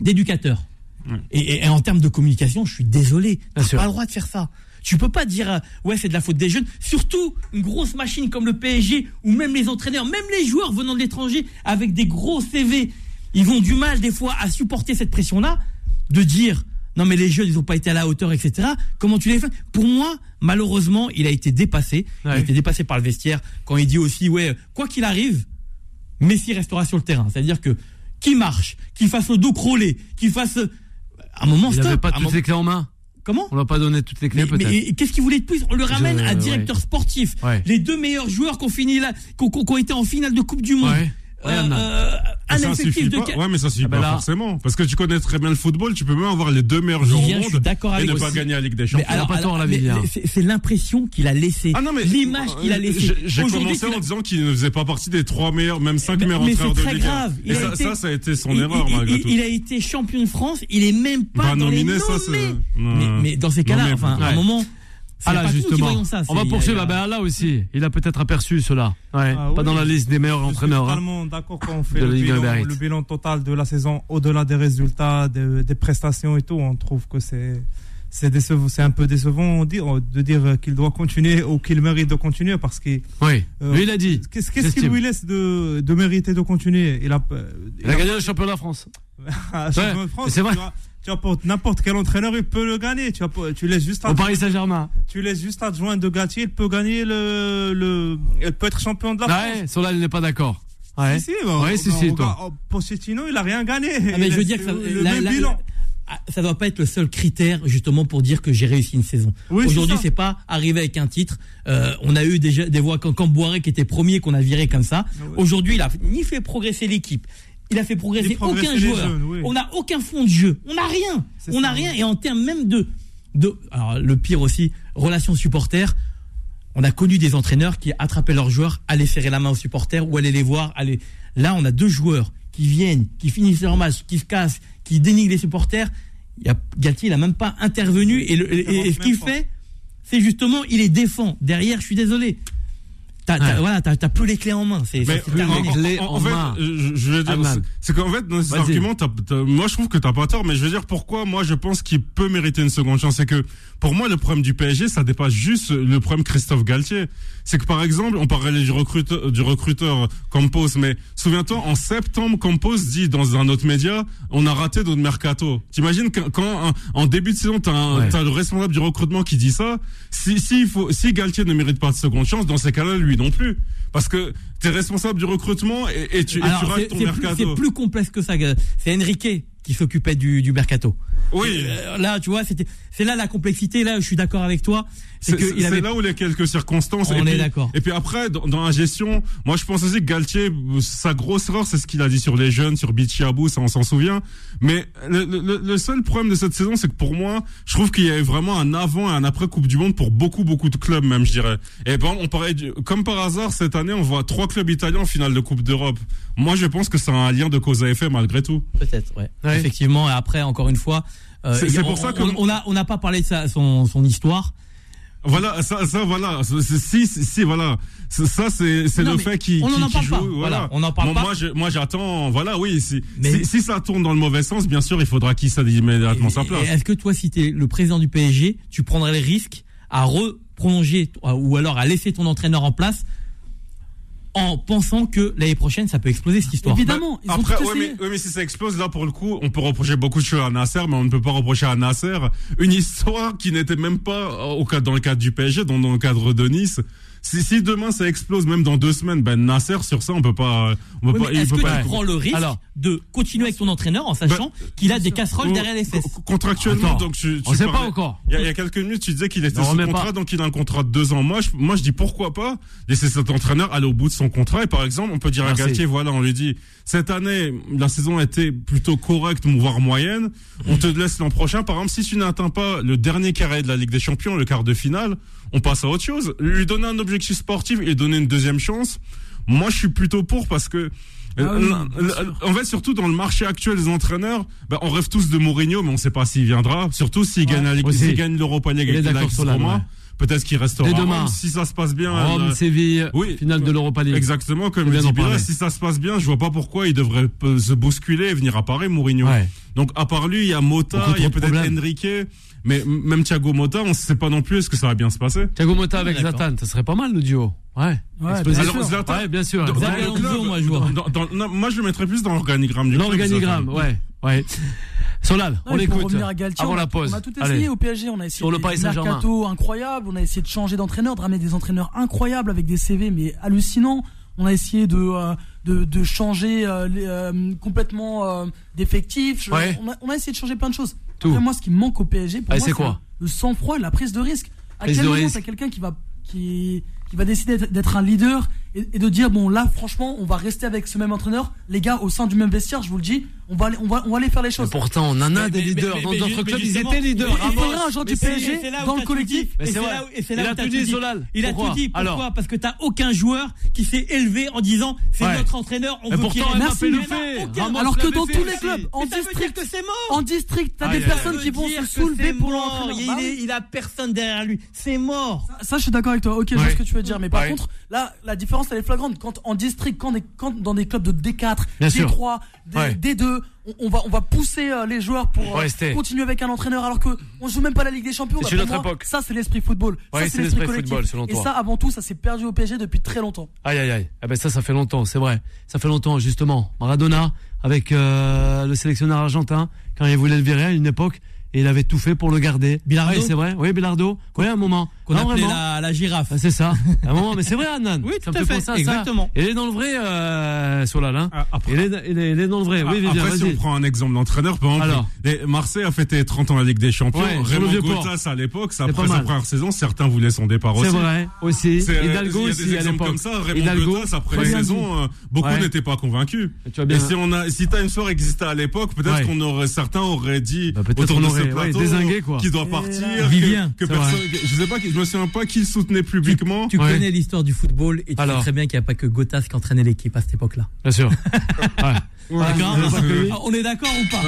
d'éducateur. Ouais. Et, et- et en termes de communication, je suis désolé, t'as sûr. pas le droit de faire ça. Tu peux pas dire euh, ouais c'est de la faute des jeunes. Surtout une grosse machine comme le PSG ou même les entraîneurs, même les joueurs venant de l'étranger avec des gros CV, ils ont du mal des fois à supporter cette pression-là de dire non mais les jeunes ils ont pas été à la hauteur etc. Comment tu les fais? Pour moi malheureusement il a été dépassé. Il a été dépassé par le vestiaire quand il dit aussi ouais quoi qu'il arrive Messi restera sur le terrain. C'est-à-dire que qui marche, qui fasse le dos crawlé, qui fasse euh, un moment Il stop. n'avait pas toutes les clés en main? Comment? On l'a pas donné toutes les clés, mais, peut-être. mais qu'est-ce qu'il voulait de plus? On le ramène Je- un directeur ouais. sportif. Ouais. Les deux meilleurs joueurs qui ont fini là, qui ont, été en finale de Coupe du Monde. Ouais. Euh, euh, un ça effectif suffit de pas. qua- Ouais, mais ça suffit Ah bah pas là- forcément. Parce que tu connais très bien le football, tu peux même avoir les deux meilleurs joueurs au monde d'accord et avec ne pas aussi. gagner la Ligue des Mais Champions. alors, pas alors, mais Vivien. c'est c'est l'impression qu'il a laissé. Ah non, mais l'image qu'il a laissée. J'ai- commencé en disant qu'il ne faisait pas partie des trois meilleurs, même cinq Mais- meilleurs mais entraîneurs c'est de très Ligue 1. grave. Et Il a ça, été- ça, ça a été son il, erreur il- malgré tout. il a été champion de France, il est même pas Bah, dans nominé, les ça, nommés. c'est- mais, mais dans ces cas-là, enfin, à un moment, c'est Ah là, pas nous qui justement. voyons ça. On va poursuivre. il Ah ben là aussi, il a peut-être aperçu cela. Ouais. Ah pas oui. dans la liste des meilleurs Je suis entraîneurs. hein. totalement d'accord quand on fait le bilan, Iberit. le bilan total de la saison, au-delà des résultats, des, des prestations et tout. On trouve que c'est c'est décevant, c'est un peu décevant de dire, qu'il doit continuer ou qu'il mérite de continuer parce que. Oui. Euh, Lui, il a dit. Qu'est-ce qu'il lui laisse de, de mériter de continuer? Il a, Il a gagné le championnat de France. Ah, champion de France, c'est vrai. Tu, vois, tu n'importe quel entraîneur, il peut le gagner. Tu, tu laisses juste Au Paris Saint-Germain. tu laisses juste adjoint de Gatier, il peut gagner le, le, il peut être champion de la France. Ouais, sur là, il n'est pas d'accord. Ouais. Si, si, bah, Ouais, si, bah, si, regarde, toi. oh, Pochettino, il a rien gagné. Ah, mais je veux dire que ça, le la- même la- bilan. ah, ça doit pas être le seul critère justement pour dire que j'ai réussi une saison. Oui, Aujourd'hui, c'est pas arriver avec un titre. Euh, on a eu déjà des voix comme Camboiré qui était premier qu'on a viré comme ça. Aujourd'hui, il a ni fait progresser l'équipe. Il a fait progresser aucun joueur. jeunes, oui. On n'a aucun fond de jeu. On n'a rien. On n'a rien. Et en termes même de, de, alors le pire aussi, relations supporters. On a connu des entraîneurs qui attrapaient leurs joueurs, allaient serrer la main aux supporters ou allaient les voir. Aller... Là, on a deux joueurs qui viennent, qui finissent leur match, qui se cassent, qui dénigrent les supporters. Galtier, il a même pas intervenu. Et, le- et- ce qu'il fait, c'est justement, il les défend. Derrière, je suis désolé. T'as, t'as- Ouais. voilà, t'as, t'as plus les clés en main. C'est, Mais c'est terminé. en, Clé en- en en fait, main. je, je veux dire, c'est- c'est qu'en fait, dans ces Vas-y. arguments, t'as- t'as- moi je trouve que t'as pas tort, mais je veux dire pourquoi moi je pense qu'il peut mériter une seconde chance? C'est que pour moi, le problème du PSG, ça dépasse juste le problème Christophe Galtier. C'est que par exemple, on parlait du recruteur, du recruteur Campos, mais souviens-toi, en septembre, Campos dit dans un autre média, on a raté notre mercato. T'imagines quand, quand, en- en début de saison, t'as, un- Ouais. t'as le responsable du recrutement qui dit ça? Si, si, il faut, si Galtier ne mérite pas de seconde chance, dans ces cas-là, lui non plus. Parce que t'es responsable du recrutement et, et tu, et tu rates ton mercato. c'est plus complexe que ça. C'est Enrique qui s'occupait du, du mercato. Oui. Euh, là, tu vois, c'était, c'est là la complexité. Là, je suis d'accord avec toi. C'est, avait là où il y a quelques circonstances. On et est puis, d'accord. Et puis après, dans, dans la gestion, moi je pense aussi que Galtier, sa grosse erreur, c'est ce qu'il a dit sur les jeunes, sur Bichiabou, ça on s'en souvient. Mais le, le- le seul problème de cette saison, c'est que pour moi, je trouve qu'il y avait vraiment un avant et un après Coupe du Monde pour beaucoup, beaucoup de clubs même, je dirais. Et bon, on parlait du- comme par hasard, cette année, on voit trois clubs italiens en finale de Coupe d'Europe. Moi, je pense que c'est un lien de cause à effet malgré tout. Peut-être, ouais. Ouais. Effectivement. Et après, encore une fois, euh, C'est- on- pour ça que- on, on a, on n'a pas parlé de sa, son, son histoire. Voilà, ça, ça, voilà, si, si, voilà, ça, c'est, c'est le fait qu'il, on en qu'il- en qu'il parle joue, pas. voilà. Voilà, on en parle pas. Moi, je- moi, j'attends, voilà, oui, si, Mais- si, si ça tourne dans le mauvais sens, bien sûr, il faudra qu'il cède immédiatement sa place. Est-ce que toi, si tu es le président du PSG, tu prendrais le risque à reprolonger ou alors à laisser ton entraîneur en place en pensant que l'année prochaine, ça peut exploser cette histoire Évidemment, ils ont Après, tout ouais, mais, ouais, mais si ça explose, là, pour le coup, on peut reprocher beaucoup de choses à Nasser, mais on ne peut pas reprocher à Nasser une histoire qui n'était même pas au cadre, dans le cadre du PSG, dans, dans le cadre de Nice. Si, si demain ça explose, même dans deux semaines, ben Nasser, sur ça, on peut pas, on peut Oui, pas, Est-ce peut que pas tu prends le risque Alors. de continuer avec ton entraîneur en sachant qu'il a des casseroles derrière les fesses co- Contractuellement, Attends, donc tu, tu on sait pas encore. Il y, a, il y a quelques minutes, tu disais qu'il était Ne sous contrat, pas. donc il a un contrat de deux ans. Moi, je, moi, je dis pourquoi pas laisser cet entraîneur aller au bout de son contrat. Et par exemple, on peut dire Merci. à Galtier, voilà, on lui dit, cette année, la saison a été plutôt correcte, voire moyenne. On te laisse l'an prochain. Par exemple, si tu n'atteins pas le dernier carré de la Ligue des Champions, le quart de finale, on passe à autre chose. Lui donner un objectif sportif et donner une deuxième chance. Moi, je suis plutôt pour parce que Ah oui, euh, euh, en fait, surtout dans le marché actuel des entraîneurs, ben, on rêve tous de Mourinho, mais on ne sait pas s'il viendra. Surtout s'il gagne, la Ligue- aussi. s'il gagne l'Europa League Il est avec d'accord l'Ajax Roma. ouais. Peut-être qu'il restera. Dès à demain. Rome, si ça se passe bien. Rome, euh, Séville, oui. finale de l'Europa League. Exactement, comme dit si ça se passe bien, je vois pas pourquoi il devrait se bousculer et venir à Paris, Mourinho. Ouais. Donc, à part lui, il y a Mota, il y a peut-être. Enrique, mais même Thiago Mota, on ne sait pas non plus est-ce que ça va bien se passer. Thiago Motta avec D'accord. Zlatan, ça serait pas mal le duo. Ouais. Ouais, bien Alors, sûr. Zlatan, Ouais, bien sûr. dans- dans le Alonso, club, moi, je vois. dans- dans- non, moi, je le mettrais plus dans l'organigramme du club, L'organigramme, ouais. Ouais. Solal, on revenir à Galtier, Avant on a, la pause. on a tout Allez. essayé au PSG. On a essayé Sur le des Paris Saint-Germain. mercato incroyables. On a essayé de changer d'entraîneur, de ramener des entraîneurs incroyables avec des CV mais hallucinants. On a essayé de euh, de, de changer euh, les, euh, complètement euh, d'effectifs. Ouais. On a essayé de changer plein de choses. Tout. Après, moi, ce qui me manque au PSG, pour moi, c'est quoi le sang-froid et la prise de risque. À Prise quel moment t'as quelqu'un qui va qui qui va décider d'être un leader et, et de dire bon là franchement on va rester avec ce même entraîneur les gars au sein du même vestiaire je vous le dis on va aller, on va on va aller faire les Mais choses pourtant, on en a Mais- des mais- leaders. mais- Dans notre club, ils étaient leaders. il faudra un joueur du PSG dans le collectif Et c'est là où- Il a tout dit. Solal. Il a Pourquoi tout dit. Pourquoi Parce que t'as aucun joueur qui s'est élevé en disant c'est notre entraîneur, on veut qu'il le fait. alors que dans tous les clubs en district c'est mort. en district t'as Aïe, des personnes qui vont se soulever pour l'entraîneur Il, Bah il a personne derrière lui. C'est mort. Ça, je suis d'accord avec toi. Ok, je vois ce que tu veux dire. Mais par contre, là, la différence différence elle est flagrante quand en district, quand, des- quand dans des clubs de D4, Bien sûr. D3, D, Ouais. D2, on, va on va pousser euh, les joueurs pour euh, Rester. continuer avec un entraîneur alors que on joue même pas la Ligue des Champions. C'est Bah, une pour autre moi, époque. Ça c'est l'esprit football. Ouais, ça c'est l'esprit football, selon Et toi. ça avant tout ça s'est perdu au PSG depuis très longtemps. Aïe aïe aïe. Ah ben ça, ça fait longtemps, c'est vrai. Ça fait longtemps, justement. Maradona, avec euh, le sélectionneur argentin, quand il voulait le virer à une époque, et il avait tout fait pour le garder. Bilardo Oui, c'est vrai. Oui, Bilardo. Oui, un moment. Qu'on Non, appelait vraiment. la, la girafe. Ah, c'est ça. Un moment, mais c'est vrai, Annan. Oui, ça tout à fait à exactement. ça. Il est dans le vrai, euh, Solal. Ah, Il est, il est, il est dans le vrai. Oui, Vivian, après si on prend un exemple d'entraîneur, par exemple, Alors. les- Marseille a fêté 30 ans la Ligue des Champions. Ouais, sur le Raymond. Gautas à l'époque, c'est C'est après sa première saison, certains voulaient son départ aussi. C'est vrai, aussi. C'est- Hidalgo il y a aussi, des à exemples comme ça. Raymond Hidalgo. La bien saison, euh, beaucoup Ouais. n'étaient pas convaincus. dit. Tu as bien. Et si on a, si Time Sport existait à l'époque, peut-être qu'on aurait, certains auraient dit Bah, autour de ce ouais, plateau, quoi. qui doit partir, que- Vivien, que, personne, je sais pas, je me souviens pas qui le soutenait publiquement. Tu Ouais. connais l'histoire du football et tu Alors. sais très bien qu'il n'y a pas que Gotas qui entraînait l'équipe à cette époque-là. Bien sûr. Ouais. Ouais, D'accord On est d'accord ou pas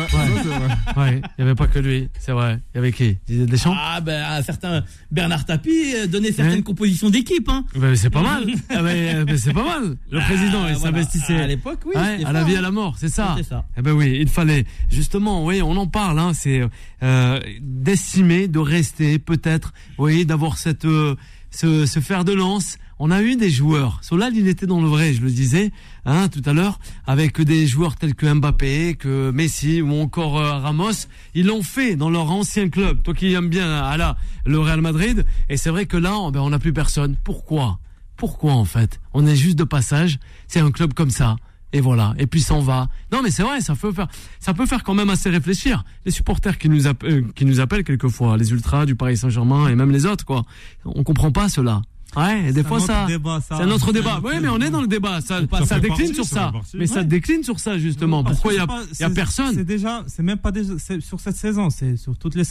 Ouais. Il n'y avait pas que lui. C'est vrai. Il y avait qui? Didier Deschamps? Ah ben un certain Bernard Tapie euh, donnait certaines Ouais. compositions d'équipe. Hein. Ben, c'est pas mal. Ah, mais, mais c'est pas mal. Le président, Ah, il voilà. s'investissait. À l'époque, oui. Ouais, à la vie, hein. à la mort, c'est ça. C'est ça. Eh ben oui, il fallait justement, oui, on en parle. Hein, c'est euh, d'estimer, de rester, peut-être, oui, d'avoir cette euh, ce, ce fer de lance. On a eu des joueurs. Solal, il était dans le vrai, je le disais, hein, tout à l'heure, avec des joueurs tels que Mbappé, que Messi ou encore euh, Ramos. Ils l'ont fait dans leur ancien club. Toi qui aimes bien, à la, le Real Madrid. Et c'est vrai que là, oh, ben, on n'a plus personne. Pourquoi? Pourquoi en fait? On est juste de passage. C'est un club comme ça. Et voilà. Et puis s'en va. Non, mais c'est vrai, ça peut faire, ça peut faire quand même assez réfléchir. Les supporters qui nous, app- euh, qui nous appellent quelquefois, les ultras du Paris Saint-Germain et même les autres, quoi. On comprend pas cela. Ouais, et des fois ça. C'est un autre débat. Oui, mais on est dans le débat. Ça, Ça décline partie, sur ça partie. Mais ça décline sur ça, justement. Parce Pourquoi il y a, a personne C'est déjà, c'est même pas déjà, sur cette saison, c'est sur toutes les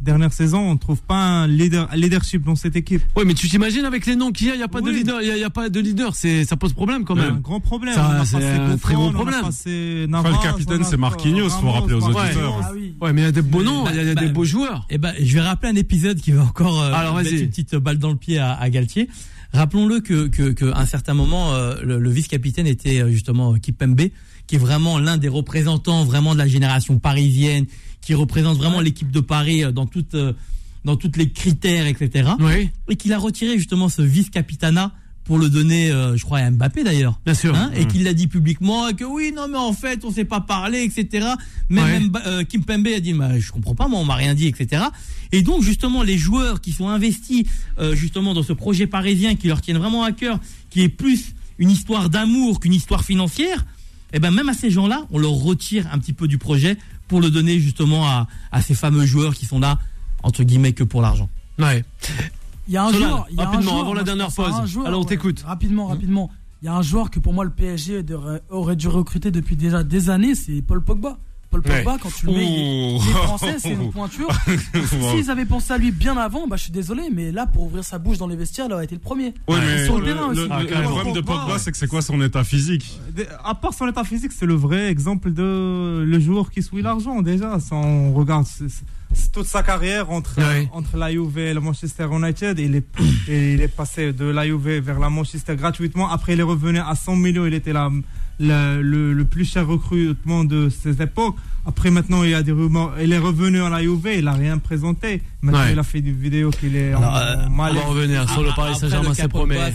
dernières saisons, on trouve pas un leader, leadership dans cette équipe. Oui, mais tu t'imagines avec les noms qu'il y a, il y a pas de leader. Il y a, il y a pas de leader. C'est, ça pose problème quand C'est un même. grand problème. C'est un très gros problème. Enfin, le capitaine, c'est Marquinhos, faut Ramos, rappeler aux auditeurs. Ah oui. Ouais, mais il y a des beaux noms. Bah, Il y a, a bah, des beaux joueurs. Eh ben, je vais rappeler un épisode qui va encore euh, mettre une petite balle dans le pied à, à Rappelons-le que, que, que à un certain moment, euh, le, le vice-capitaine était euh, justement euh, Kipembe, qui est vraiment l'un des représentants vraiment de la génération parisienne, qui représente vraiment l'équipe de Paris dans toutes euh, dans toutes les critères, etc. Oui, Et qu'il a retiré justement ce vice-capitana pour le donner, euh, je crois, à Mbappé d'ailleurs. bien sûr. Hein, et qu'il l'a dit publiquement et que oui non mais en fait on s'est pas parlé etc même, Ouais. euh, Kim Pembe a dit bah, je comprends pas moi on m'a rien dit etc et donc justement les joueurs qui sont investis euh, justement dans ce projet parisien qui leur tiennent vraiment à cœur qui est plus une histoire d'amour qu'une histoire financière et ben même à ces gens là on leur retire un petit peu du projet pour le donner justement à, à ces fameux joueurs qui sont là entre guillemets que pour l'argent Ouais. Il y a un Solal, joueur. il y a un rapidement, joueur, avant la dernière pause. joueur, Alors, on ouais. t'écoute. Rapidement, rapidement. Il y a un joueur que pour moi le PSG aurait dû recruter depuis déjà des années, c'est Paul Pogba. Paul Pogba, quand tu le mets, il est, il est français, c'est une pointure. S'ils avaient pensé à lui bien avant, bah je suis désolé, mais là pour ouvrir sa bouche dans les vestiaires, il aurait été le premier. Ouais, mais sur le le, terrain le- aussi. Ah, le problème de Pogba, ouais. c'est que c'est quoi son état physique? À part son état physique, c'est le vrai exemple de le joueur qui suit l'argent déjà. On regarde toute sa carrière entre, Ouais. entre la Juve et le Manchester United, il est, et il est passé de la Juve vers la Manchester gratuitement. Après, il est revenu à 100 millions. Il était la, la- le, le plus cher recrutement de ces époques. Après, maintenant, il y a des rumeurs. Il est revenu à la Juve, il n'a rien présenté. Maintenant, Ouais. il a fait des vidéos qu'il est Alors, en, euh, en On mal. va revenir sur le Après, Paris Saint-Germain, c'est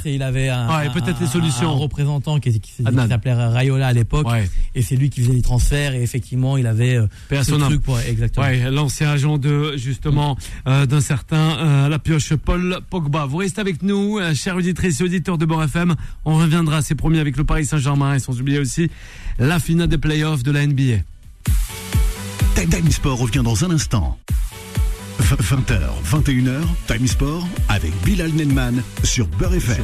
c'est- il avait un, Ouais, un- peut-être les un- solutions. un représentant qui, qui, s'appelait Rayola à l'époque Ouais. et c'est lui qui faisait les transferts et effectivement il avait euh, ce âme. truc pour exactement Ouais, l'ancien agent de justement euh, d'un certain euh, la pioche Paul Pogba. Vous restez avec nous, euh, chers auditrices et auditeurs de Bord FM. On reviendra, c'est promis, avec le Paris Saint-Germain et sans oublier aussi la finale des playoffs de la NBA. Time Sport revient dans un instant. 20h, 21h, Time Sport avec Bilal Nenman sur Beurre FM.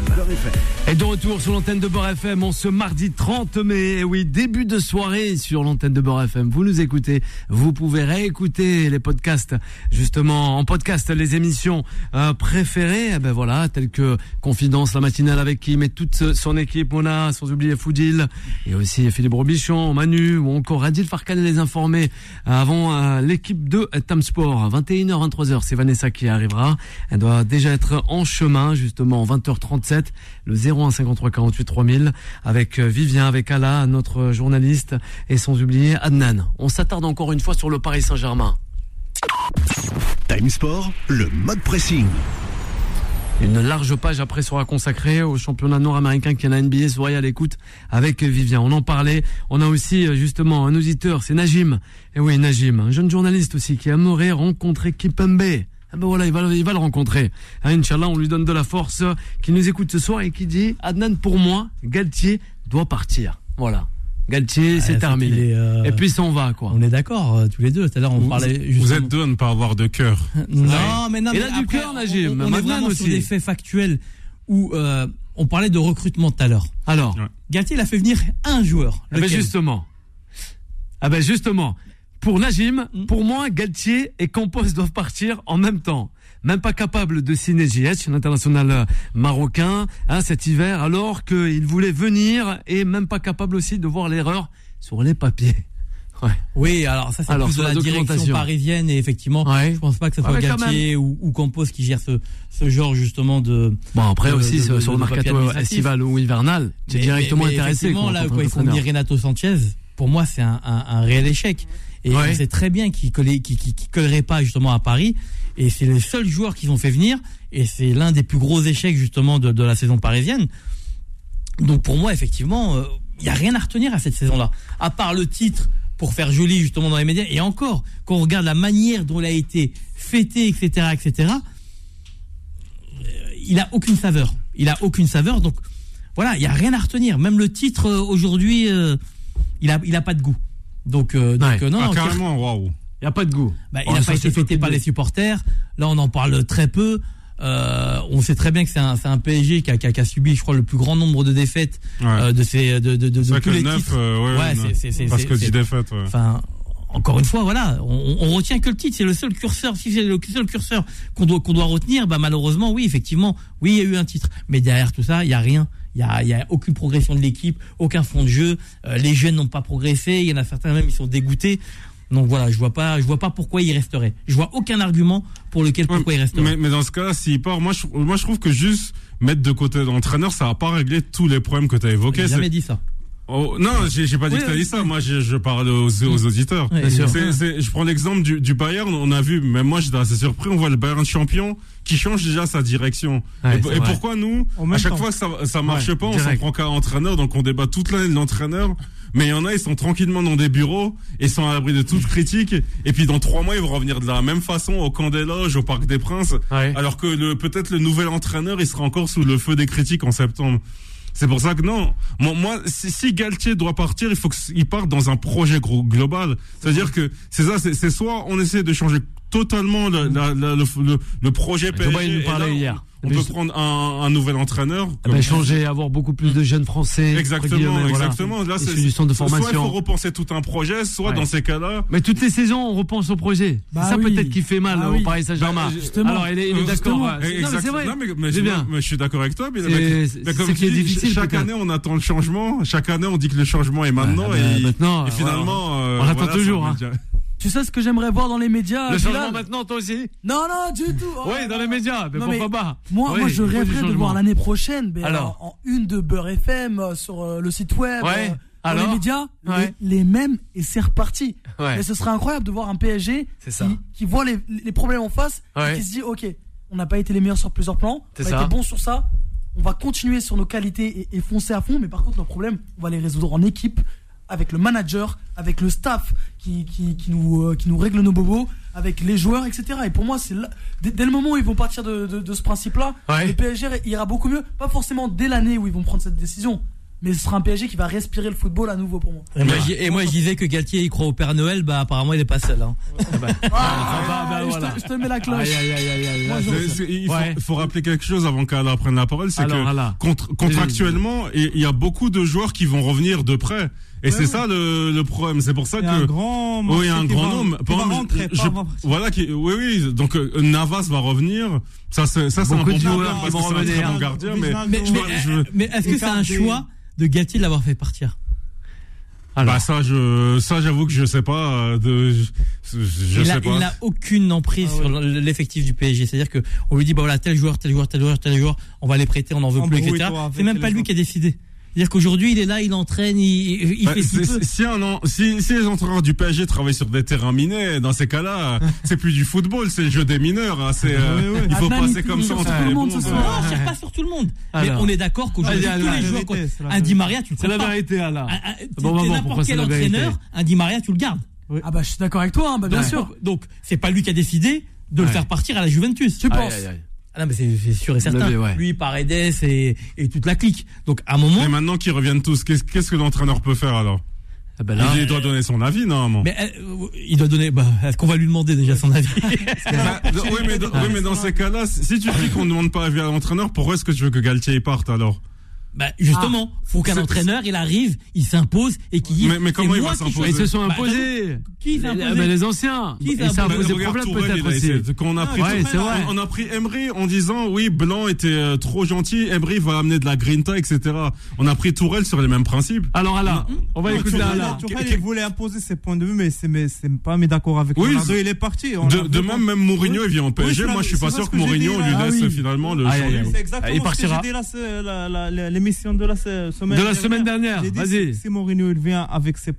Et de retour sur l'antenne de Beurre FM, on ce mardi 30 mai, et oui, début de soirée sur l'antenne de Beurre FM. Vous nous écoutez, vous pouvez réécouter les podcasts, justement, en podcast, les émissions euh, préférées, eh ben voilà, telles que Confidence, la matinale avec qui met toute son équipe, Mona, sans oublier Foudil, et aussi Philippe Robichon, Manu, ou encore Adil Farkan les informés, avant euh, l'équipe de Tam Sport, 21h, 23 23h, c'est Vanessa qui arrivera. Elle doit déjà être en chemin, justement, 20h37, le 01 53 48 3000, avec euh, Vivien, avec Ala, notre journaliste, et sans oublier Adnan. On s'attarde encore une fois sur le Paris Saint-Germain. Time Sport, le mode pressing. Une large page après sera consacrée au championnat nord-américain qui est la NBA. Soyez à l'écoute avec Vivien. On en parlait. On a aussi euh, justement un auditeur, c'est Najim. Et oui, Najim, un jeune journaliste aussi qui aimerait rencontrer Kipembe. Ah ben voilà, il va, le rencontrer. Hein, Inch'Allah, on lui donne de la force, qui nous écoute ce soir et qui dit, Adnan, pour moi, Galtier doit partir. Voilà. Galtier, c'est c'est terminé. euh, Et puis s'en va, quoi. On est d'accord euh, tous les deux. Tout à l'heure, on Vous, parlait vous justement- êtes deux à ne pas avoir de cœur. Non, mais non, Il mais a du après, cœur, on- Najim. On, on est vraiment sur aussi. des faits factuels où euh, on parlait de recrutement tout à l'heure. Alors. Ouais. Galtier, il a fait venir un joueur. Ah ben justement. Ah ben justement. Pour Najim, Mm. pour moi, Galtier et Campos doivent partir en même temps. Même pas capable de signer JH, l'international euh, marocain, hein, cet hiver, alors qu'il voulait venir et même pas capable aussi de voir l'erreur sur les papiers. Ouais. Oui, alors ça c'est plus de la la direction parisienne et effectivement, Ouais. je pense pas que ce soit Ouais, Galtier ou, ou Campos qui gère ce, ce genre justement de. Bon, après de- aussi, de- sur de- sur le mercato estival ou hivernal, tu es directement mais- mais intéressé. effectivement, quoi, là ils font qu'entraîneur. venir Renato Sanchez, pour moi c'est un, un- un réel échec. Et on sait très bien qu'il qu'il collerait pas justement à Paris. Et c'est le seul joueur qu'ils ont fait venir. Et c'est l'un des plus gros échecs justement de, de la saison parisienne. Donc pour moi, effectivement, il n'y a rien à retenir à cette saison-là. À part le titre pour faire joli justement dans les médias. Et encore, quand on regarde la manière dont il a été fêté, etc., etc., euh, il a aucune saveur. Il a aucune saveur. Donc voilà, il n'y a rien à retenir. Même le titre euh, aujourd'hui, euh, il a, il a pas de goût. Donc, euh, donc Ouais. euh, non, ah, non, carrément, waouh. Il n'y a pas de goût. bah, il n'a pas été fêté par les supporters. Là, on en parle très peu. Euh, on sait très bien que c'est un, c'est un PSG qui a, qui a- qui a subi, je crois, le plus grand nombre de défaites Ouais. euh, de, ces, de, de, de, de tous les 9, titres. euh, ouais, Ouais, c'est- c'est- c'est- parce que c'est- 10 défaites, ouais. Enfin, encore une fois, voilà, on, on retient que le titre, c'est le seul curseur. Si c'est le seul curseur qu'on doit, qu'on doit retenir, bah malheureusement, oui, effectivement, oui, il y a eu un titre, mais derrière tout ça, il y a rien. Il y a, a aucune progression de l'équipe, aucun fond de jeu. Euh, les jeunes n'ont pas progressé. Il y en a certains même, ils sont dégoûtés. Donc voilà, je vois pas, je vois pas pourquoi il resterait. Je vois aucun argument pour lequel Ouais, pourquoi il resterait. mais, mais dans ce cas-là, s'il part, moi je, moi je trouve que juste mettre de côté l'entraîneur, ça va pas régler tous les problèmes que tu as évoqués. J'ai jamais dit ça. Oh, non, j'ai pas dit Oui, que t'as oui, dit ça. Moi, je, je parle aux, aux auditeurs. C'est- je prends l'exemple du, du Bayern. On a vu, même moi, j'étais assez surpris. On voit le Bayern champion qui change déjà sa direction. Et pourquoi nous, à chaque temps. fois que ça, ça marche Ouais, pas, on s'en prend qu'à l'entraîneur. Donc on débat toute l'année de l'entraîneur. Mais il y en a, ils sont tranquillement dans des bureaux et sont à l'abri de toute critique. Et puis dans trois mois, ils vont revenir de la même façon au camp des loges, au Parc des Princes. Ouais. Alors que peut-être le nouvel entraîneur, il sera encore sous le feu des critiques en septembre. C'est pour ça que non. Moi, moi si, si Galtier doit partir, il faut qu'il parte dans un projet gros, global. C'est-à-dire que c'est ça, c'est c'est soit on essaie de changer totalement le, la- la- le, le, le projet PSG. nous parlait hier. On, Mais peut je- prendre un, un nouvel entraîneur. Eh ben, changer, avoir beaucoup plus de jeunes français. Exactement, voilà. exactement. Là, c'est du centre de soit il faut formation. repenser tout un projet, soit Ouais. dans ces cas-là. Mais toutes les saisons, on repense au projet. Bah c'est ça oui. peut-être qui fait mal Ah au oui. Paris Saint-Germain. Bah, justement. Alors, il est, Euh, d'accord. C'est- non, mais Exact- c'est vrai. non, mais, mais C'est je, bien. mais je suis d'accord avec toi. Mais, comme tu dis, difficile, chaque année, on attend le changement. Chaque année, on dit que le changement est maintenant. Ah, bah, et, maintenant, et finalement, euh, on attend voilà, toujours, Tu sais ce que j'aimerais voir dans les médias Le changement maintenant, toi aussi Non, non, du tout. Oh, Oui, dans les médias. Mais Non, pourquoi mais pas Moi, Oui, moi, je rêverais de voir l'année prochaine, mais Alors en une de Beurre FM euh, sur euh, le site web, Ouais. euh, dans Alors les médias, les- Ouais. les, mêmes et c'est reparti. Ouais. Mais ce serait incroyable de voir un PSG ça. qui, qui voit les, les problèmes en face et qui se dit ok, on n'a pas été les meilleurs sur plusieurs plans, on a ça. été bons sur ça, on va continuer sur nos qualités et, et foncer à fond, mais par contre nos problèmes, on va les résoudre en équipe avec le manager, avec le staff qui, qui, qui nous, euh, qui nous règle nos bobos, avec les joueurs, etc. Et pour moi, c'est là- dès, dès le moment où ils vont partir de, de, de ce principe-là, Ouais. le PSG ira beaucoup mieux. Pas forcément dès l'année où ils vont prendre cette décision, mais ce sera un PSG qui va respirer le football à nouveau pour moi. Et moi, j'y- et moi, je disais que Galtier il croit au Père Noël, bah apparemment il est pas seul. Hein. Ah, bah, je, voilà. te, je te mets la cloche. Aïe, aïe, aïe. Moi, je- il faut, Ouais. faut rappeler quelque chose avant qu'Alain prenne la parole, c'est que contre- contractuellement, il il y a beaucoup de joueurs qui vont revenir de près. Et c'est ouais. ça le, le problème. C'est pour ça Il y que a un grand oui, il y a un grand nombre. voilà, qui, oui, oui. Donc euh, Navas va revenir. Ça, c'est ça, c'est un bon joueurs parce qui que c'est un très revenir. bon gardien, mais Mais, mais, je mais est-ce que c'est un choix de Galtier de l'avoir fait partir? Alors. Bah ça, je, ça, j'avoue que je sais pas. euh, De, je, je il sais a- pas. il n'a aucune emprise Ah sur l'effectif du PSG. C'est-à-dire que on lui dit bah voilà tel joueur, tel joueur, tel joueur, tel joueur, on va les prêter, on n'en veut plus, etc. C'est même pas lui qui a décidé. C'est-à-dire qu'aujourd'hui il est là, il entraîne, il, il Bah, fait ce qu'il c'est- peut. si, un si, si les entraîneurs du PSG travaillent sur des terrains minés, dans ces cas-là, c'est plus du football, c'est le jeu des mineurs. hein, c'est, euh, Ouais, ouais. Il faut Ah, passer comme ça sur entre tout le les monde bombes. ce soir. Non, je tire pas sur tout le monde. Mais on est d'accord qu'aujourd'hui tous les la joueurs, vérité, Di Maria, tu le C'est la vérité, t'es maman, n'importe quel entraîneur, un Di Maria, tu le gardes. Ah bah je suis d'accord avec toi, hein, bah, bien sûr. Donc c'est pas lui qui a décidé de le faire partir à la Juventus. Tu penses. Ah non mais c'est c'est sûr et certain. Levé, ouais. Lui, Paredes et, et toute la clique. Donc à un moment, Et maintenant qu'ils reviennent tous, qu'est-ce qu'est-ce que l'entraîneur peut faire alors? Ah ben là, Il doit donner son avis, normalement. mais euh, il doit donner. Bah, est-ce qu'on va lui demander déjà son avis? Bah, oui, mais, dans- oui, mais dans ces cas-là, si tu dis qu'on ne demande pas avis à l'entraîneur, pourquoi est-ce que tu veux que Galtier y parte alors? Bah justement, faut qu'un entraîneur il arrive, il s'impose et qu'il dise. Mais- mais comment il va s'imposer ils se sont Bah, imposés. Qui s'est Ah, imposé ben, les anciens. Qui s'est imposé problème peut-être aussi. Quand on a pris, Ouais, Tourelle, c'est vrai. on a pris Emery en disant oui, Blanc était euh, trop gentil, Emery va amener de la grinta, etc. On a pris Tourelle sur les mêmes principes. Alors là, on va Non, écouter Tourelle, là. Tourelle, il voulait imposer ses points de vue, mais c'est mais c'est pas mis d'accord avec Oui, Il est parti. De, même, même Mourinho, il vient en PSG. Moi, je suis pas sûr que Mourinho lui laisse Ah finalement le exactement Il partira. L'émission de la se- semaine De la semaine dernière, vas-y. Si, Mourinho il vient avec ses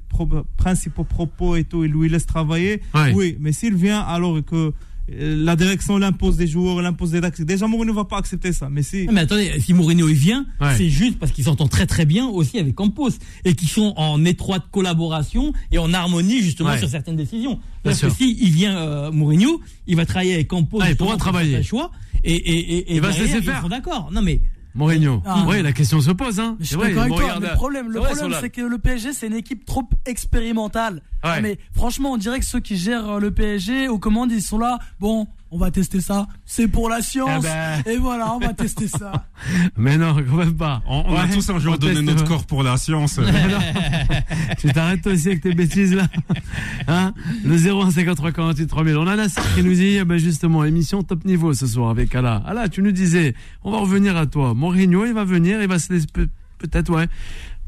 principaux propos et tout, il lui laisse travailler, Ouais. oui. Mais s'il vient alors que euh, la direction l'impose des joueurs, l'impose des tactiques, déjà Mourinho va pas accepter ça. Mais si. Non, Mais attendez, si Mourinho il vient, Ouais. c'est juste parce qu'il s'entend très très bien aussi avec Campos et qu'ils sont en étroite collaboration et en harmonie justement Ouais. sur certaines décisions. Bien Parce que sûr. si il vient euh, Mourinho, il va travailler avec Campos. Ah, il pourra travailler. choix et et et, et Il va se laisser ils faire. d'accord. Non mais Mourinho. Ah. Oui, la question se pose. Hein. Mais je suis d'accord avec toi. Le problème, le problème, c'est que le PSG, c'est une équipe trop expérimentale. Ouais. Mais franchement, on dirait que ceux qui gèrent le PSG aux commandes, ils sont là. Bon, on va tester ça. C'est pour la science. Eh ben. Et voilà, on va tester ça. Mais non, quand même pas. On, on a Ouais, tous un jour on donné notre ouais. corps pour la science. Tu t'arrêtes toi aussi avec tes bêtises là. Hein? Le 0153 48 3000. On a Nasser qui nous dit, eh ben justement, émission top niveau ce soir avec Ala. Ala, tu nous disais, on va revenir à toi. Mourinho, il va venir, il va se laisser, peut- peut-être, ouais.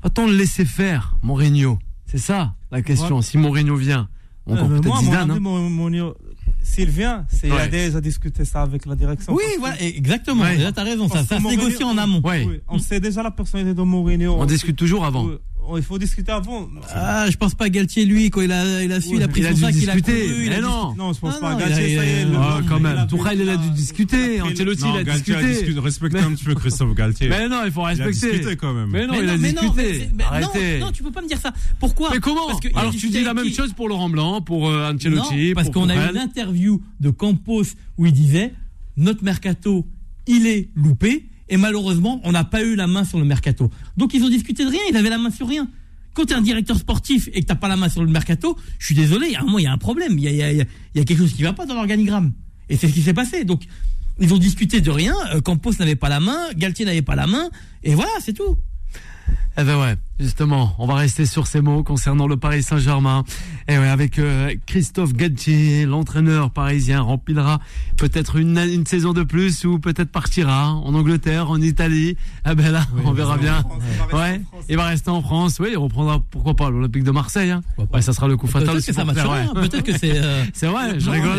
Va-t-on le laisser faire, Mourinho? C'est ça la question. Si Mourinho vient, on Euh, compte mais peut-être moi, mon Zidane. hein. S'il vient, c'est il Ouais. a déjà discuté ça avec la direction. oui, voilà, exactement. Ouais. Là, t'as raison. Ça, parce ça se négocie en amont. Ouais. Oui, on sait déjà la personnalité de Mourinho. On discute toujours avant. Il faut discuter avant. Ah, je pense pas Galtier lui quand il a il a su, il a pris Il son dû sac, il a discuter. couru, il a non. Non, je pense Ah pas. non, Galtier, il a- ça y est, il le- a- Ah, quand même. Tourelle, il a dû discuter. il a- Ancelotti, il a discuté. discuté. Respecte Mais- un petit peu Christophe Galtier. Mais non, il faut Il a respecter. discuté quand même. Mais non, Mais il a discuté. Arrêtez. Non, non, tu peux pas me dire ça. Pourquoi Mais comment Alors tu dis la même chose pour Laurent Blanc, pour euh, Ancelotti, parce qu'on a eu une interview de Campos où il disait notre mercato, il est loupé et malheureusement, on n'a pas eu la main sur le mercato. Donc ils ont discuté de rien, il avait la main sur rien. Quand tu es un directeur sportif et que t'as pas la main sur le mercato, je suis désolé, a un moment, il y a un problème, il y a, quelque chose qui va pas dans l'organigramme. Et c'est ce qui s'est passé. Donc ils ont discuté de rien, euh, Campos n'avait pas la main, Galtier n'avait pas la main, et voilà, c'est tout. Eh ben ouais, justement, on va rester sur ces mots concernant le Paris Saint-Germain. Et ouais, avec euh, Christophe Galtier, l'entraîneur parisien, remplira peut-être une, une saison de plus ou peut-être partira en Angleterre, en Italie. Ah ben là, on verra bien. Ouais, il va rester en France. Oui, il reprendra pourquoi pas l'Olympique de Marseille. Hein. Ouais, ça sera le coup fatal. Peut-être que ça ouais. peut-être que c'est. euh, C'est vrai, je Non, rigole.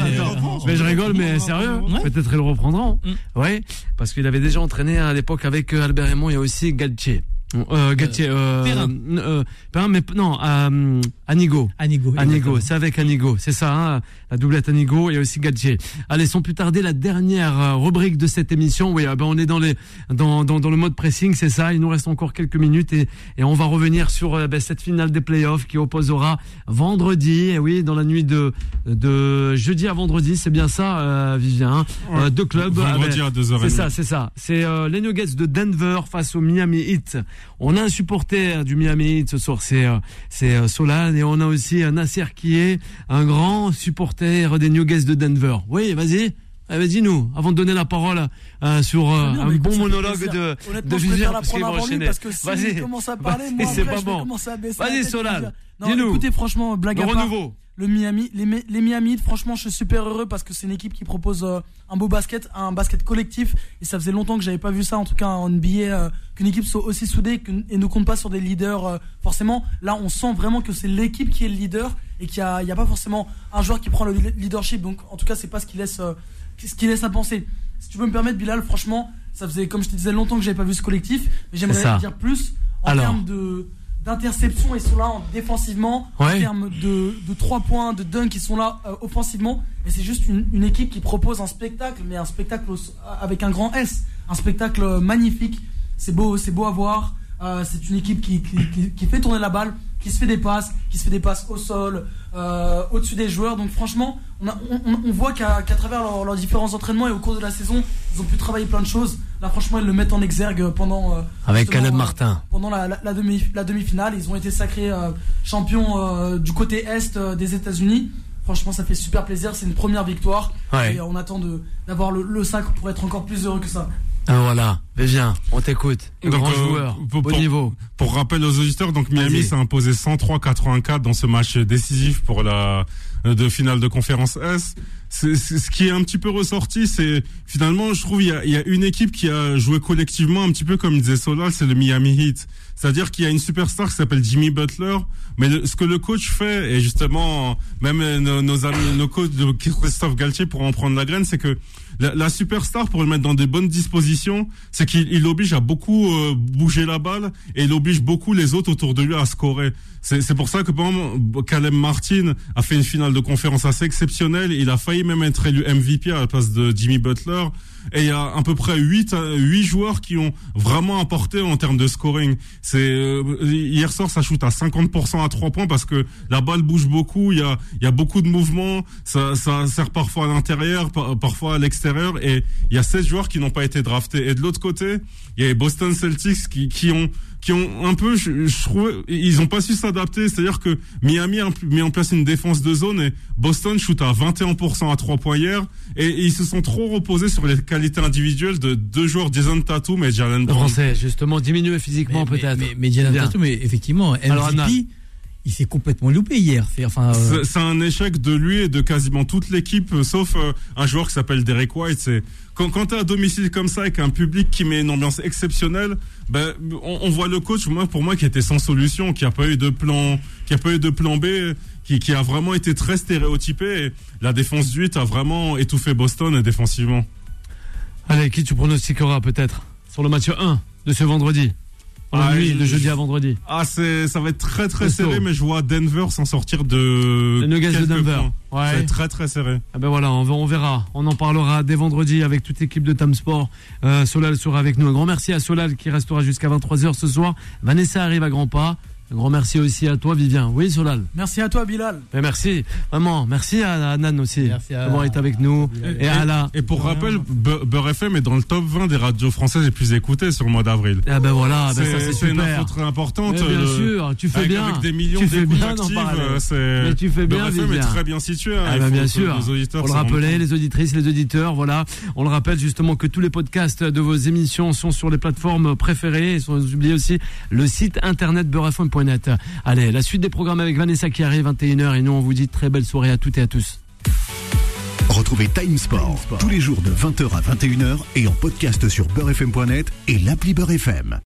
mais- je rigole, mais sérieux. Ouais. Peut-être ils le reprendront. Mm. Ouais, parce qu'il avait déjà entraîné à l'époque avec euh, Albert Raymond et aussi Galtier. Euh, Galtier, euh, Perrin. euh, Perrin, mais non, euh, Anigo. Anigo. Anigo, c'est avec Anigo, c'est ça, hein, la doublette Anigo et aussi Galtier. Allez, sans plus tarder, la dernière euh, rubrique de cette émission. Oui, ah ben on est dans les dans, dans, dans le mode pressing, c'est ça. Il nous reste encore quelques minutes et, et on va revenir sur euh, ben, cette finale des playoffs qui opposera vendredi. Et oui, dans la nuit de de jeudi à vendredi, c'est bien ça, euh, Vivien. hein, euh, deux clubs. Vendredi ah à 2h30. C'est ça, c'est ça. C'est euh, les Nuggets de Denver face au Miami Heat. On a un supporter du Miami Heat ce soir, c'est c'est Solal et on a aussi un Nasser qui est un grand supporter des Nuggets de Denver. Oui, vas-y. Eh, Vas-y nous, avant de donner la parole euh, sur euh, un bon monologue de, de parce qu'il va enchaîner. parce que s'il Vas-y. commence à parler, Vas-y, moi c'est pas je bon. commencer à baisser Vas-y, Solal. Dis-nous. écoutez, franchement, blague Le à part. renouveau. Le Miami, les, les Miami, franchement, je suis super heureux parce que c'est une équipe qui propose euh, un beau basket, un basket collectif. Et ça faisait longtemps que j'avais pas vu ça, en tout cas en NBA, euh, qu'une équipe soit aussi soudée et ne compte pas sur des leaders. euh, forcément, là, on sent vraiment que c'est l'équipe qui est le leader et qu'il n'y a, pas forcément un joueur qui prend le leadership. Donc, en tout cas, c'est pas ce qui laisse, ce qui laisse à penser. Si tu veux me permettre, Bilal, franchement, ça faisait, comme je te disais, longtemps que j'avais pas vu ce collectif. Mais j'aimerais dire plus en Alors. termes de d'interception, ils sont là en- défensivement, en termes de, de 3 points, de dunk, ils sont là euh, offensivement. Et c'est juste une, une équipe qui propose un spectacle, mais un spectacle avec un grand S, un spectacle euh, magnifique. C'est beau, c'est beau à voir. Euh, c'est une équipe qui, qui, qui- qui fait tourner la balle, qui se fait des passes, qui se fait des passes au sol, euh, au-dessus des joueurs. Donc franchement, on, a- on, voit qu'à travers leurs leurs différents entraînements et au cours de la saison, ils ont pu travailler plein de choses. Là, franchement, ils le mettent en exergue pendant euh, Avec Caleb euh, Martin. pendant la, la, la demi la demi-finale. Ils ont été sacrés euh, champions du côté est des États-Unis. Franchement, ça fait super plaisir. C'est une première victoire Ouais. et on attend d'avoir le, le sacre pour être encore plus heureux que ça. Ah, voilà. Mais viens, on t'écoute. Grand euh, joueur, pour- pour- niveau. Pour rappel aux auditeurs, donc Miami s'est imposé 103-84 dans ce match décisif pour la de finale de conférence S. Ce qui est un petit peu ressorti, c'est finalement, je trouve, il y a, y a une équipe qui a joué collectivement un petit peu comme disait Solal, c'est le Miami Heat. C'est-à-dire qu'il y a une superstar qui s'appelle Jimmy Butler, mais le- ce que le coach fait, et justement, même euh, nos, nos amis, nos coachs de Christophe Galtier pour en prendre la graine, c'est que la, la superstar, pour le mettre dans des bonnes dispositions, c'est qu'il il oblige à beaucoup euh, bouger la balle et il oblige beaucoup les autres autour de lui à scorer. C'est c'est pour ça que par exemple, Caleb Martin a fait une finale de conférence assez exceptionnelle. Il a failli même être élu MVP à la place de Jimmy Butler. Et il y a à peu près 8, huit joueurs qui ont vraiment apporté en termes de scoring. C'est euh, hier soir ça shoot à 50% à 3 points parce que la balle bouge beaucoup, il y a il y a beaucoup de mouvements, ça ça sert parfois à l'intérieur, par- parfois à l'extérieur et il y a 16 joueurs qui n'ont pas été draftés et de l'autre côté, il y a les Boston Celtics qui qui ont qui ont un peu, je, je trouve, ils ont pas su s'adapter. C'est-à-dire que Miami a mis en place une défense de zone et Boston shoot à 21% à 3 points hier et, et ils se sont trop reposés sur les qualités individuelles de deux joueurs, Jason Tatum et Jalen Le Brown. français, justement, diminué physiquement Mais- peut-être. Mais, mais Jalen Bien. Tatum, mais effectivement, MVP, Alors. Il s'est complètement loupé hier. Enfin. euh, C'est- un échec de lui et de quasiment toute l'équipe, euh, sauf euh, un joueur qui s'appelle Derek White. C'est quand, quand t'es à domicile comme ça avec un public qui met une ambiance exceptionnelle, ben on, on voit le coach, moi pour moi qui était sans solution, qui a pas eu de plan, qui a pas eu de plan B, qui, qui a vraiment été très stéréotypé. Et la défense du 8 a vraiment étouffé Boston défensivement. Allez, qui tu pronostiqueras peut-être sur le match 1 de ce vendredi? Ah, nuit de jeudi à vendredi. Ah, c'est, ça va être très très serré, mais je vois Denver s'en sortir de. Les Nuggets de Denver. points. Ça va Ouais. être très très serré. Ah ben voilà, on, va- on verra. On en parlera dès vendredi avec toute l'équipe de Tam Sport. Euh, Solal sera avec nous. Un grand merci à Solal qui restera jusqu'à 23h ce soir. Vanessa arrive à grands pas. Un grand merci aussi à toi, Vivien. Oui, Solal. Merci à toi, Bilal. Mais merci, vraiment. Merci à, à Nan aussi Merci à- d'avoir été avec nous. Et, à la. Et pour rappel, Be- Beurre FM est dans le top 20 des radios françaises les plus écoutées sur le mois d'avril. Ah ben voilà, ben ça c'est une info très importante. Mais bien euh, sûr, tu fais avec, bien. avec des millions tu fais d'écoutes actives, euh, Mais tu fais bien, Beurre FM est très bien situé. hein, Ah faut bien sûr. les auditeurs On le rappelait, les auditrices, les auditeurs, voilà. On le rappelle justement que tous les podcasts de vos émissions sont sur les plateformes préférées. Et sans oublier aussi le site internet Allez, la suite des programmes avec Vanessa qui arrive 21h et nous on vous dit très belle soirée à toutes et à tous. Retrouvez Time Sport, tous les jours de 20h à 21h et en podcast sur beurrefm.net et l'appli Beurre FM.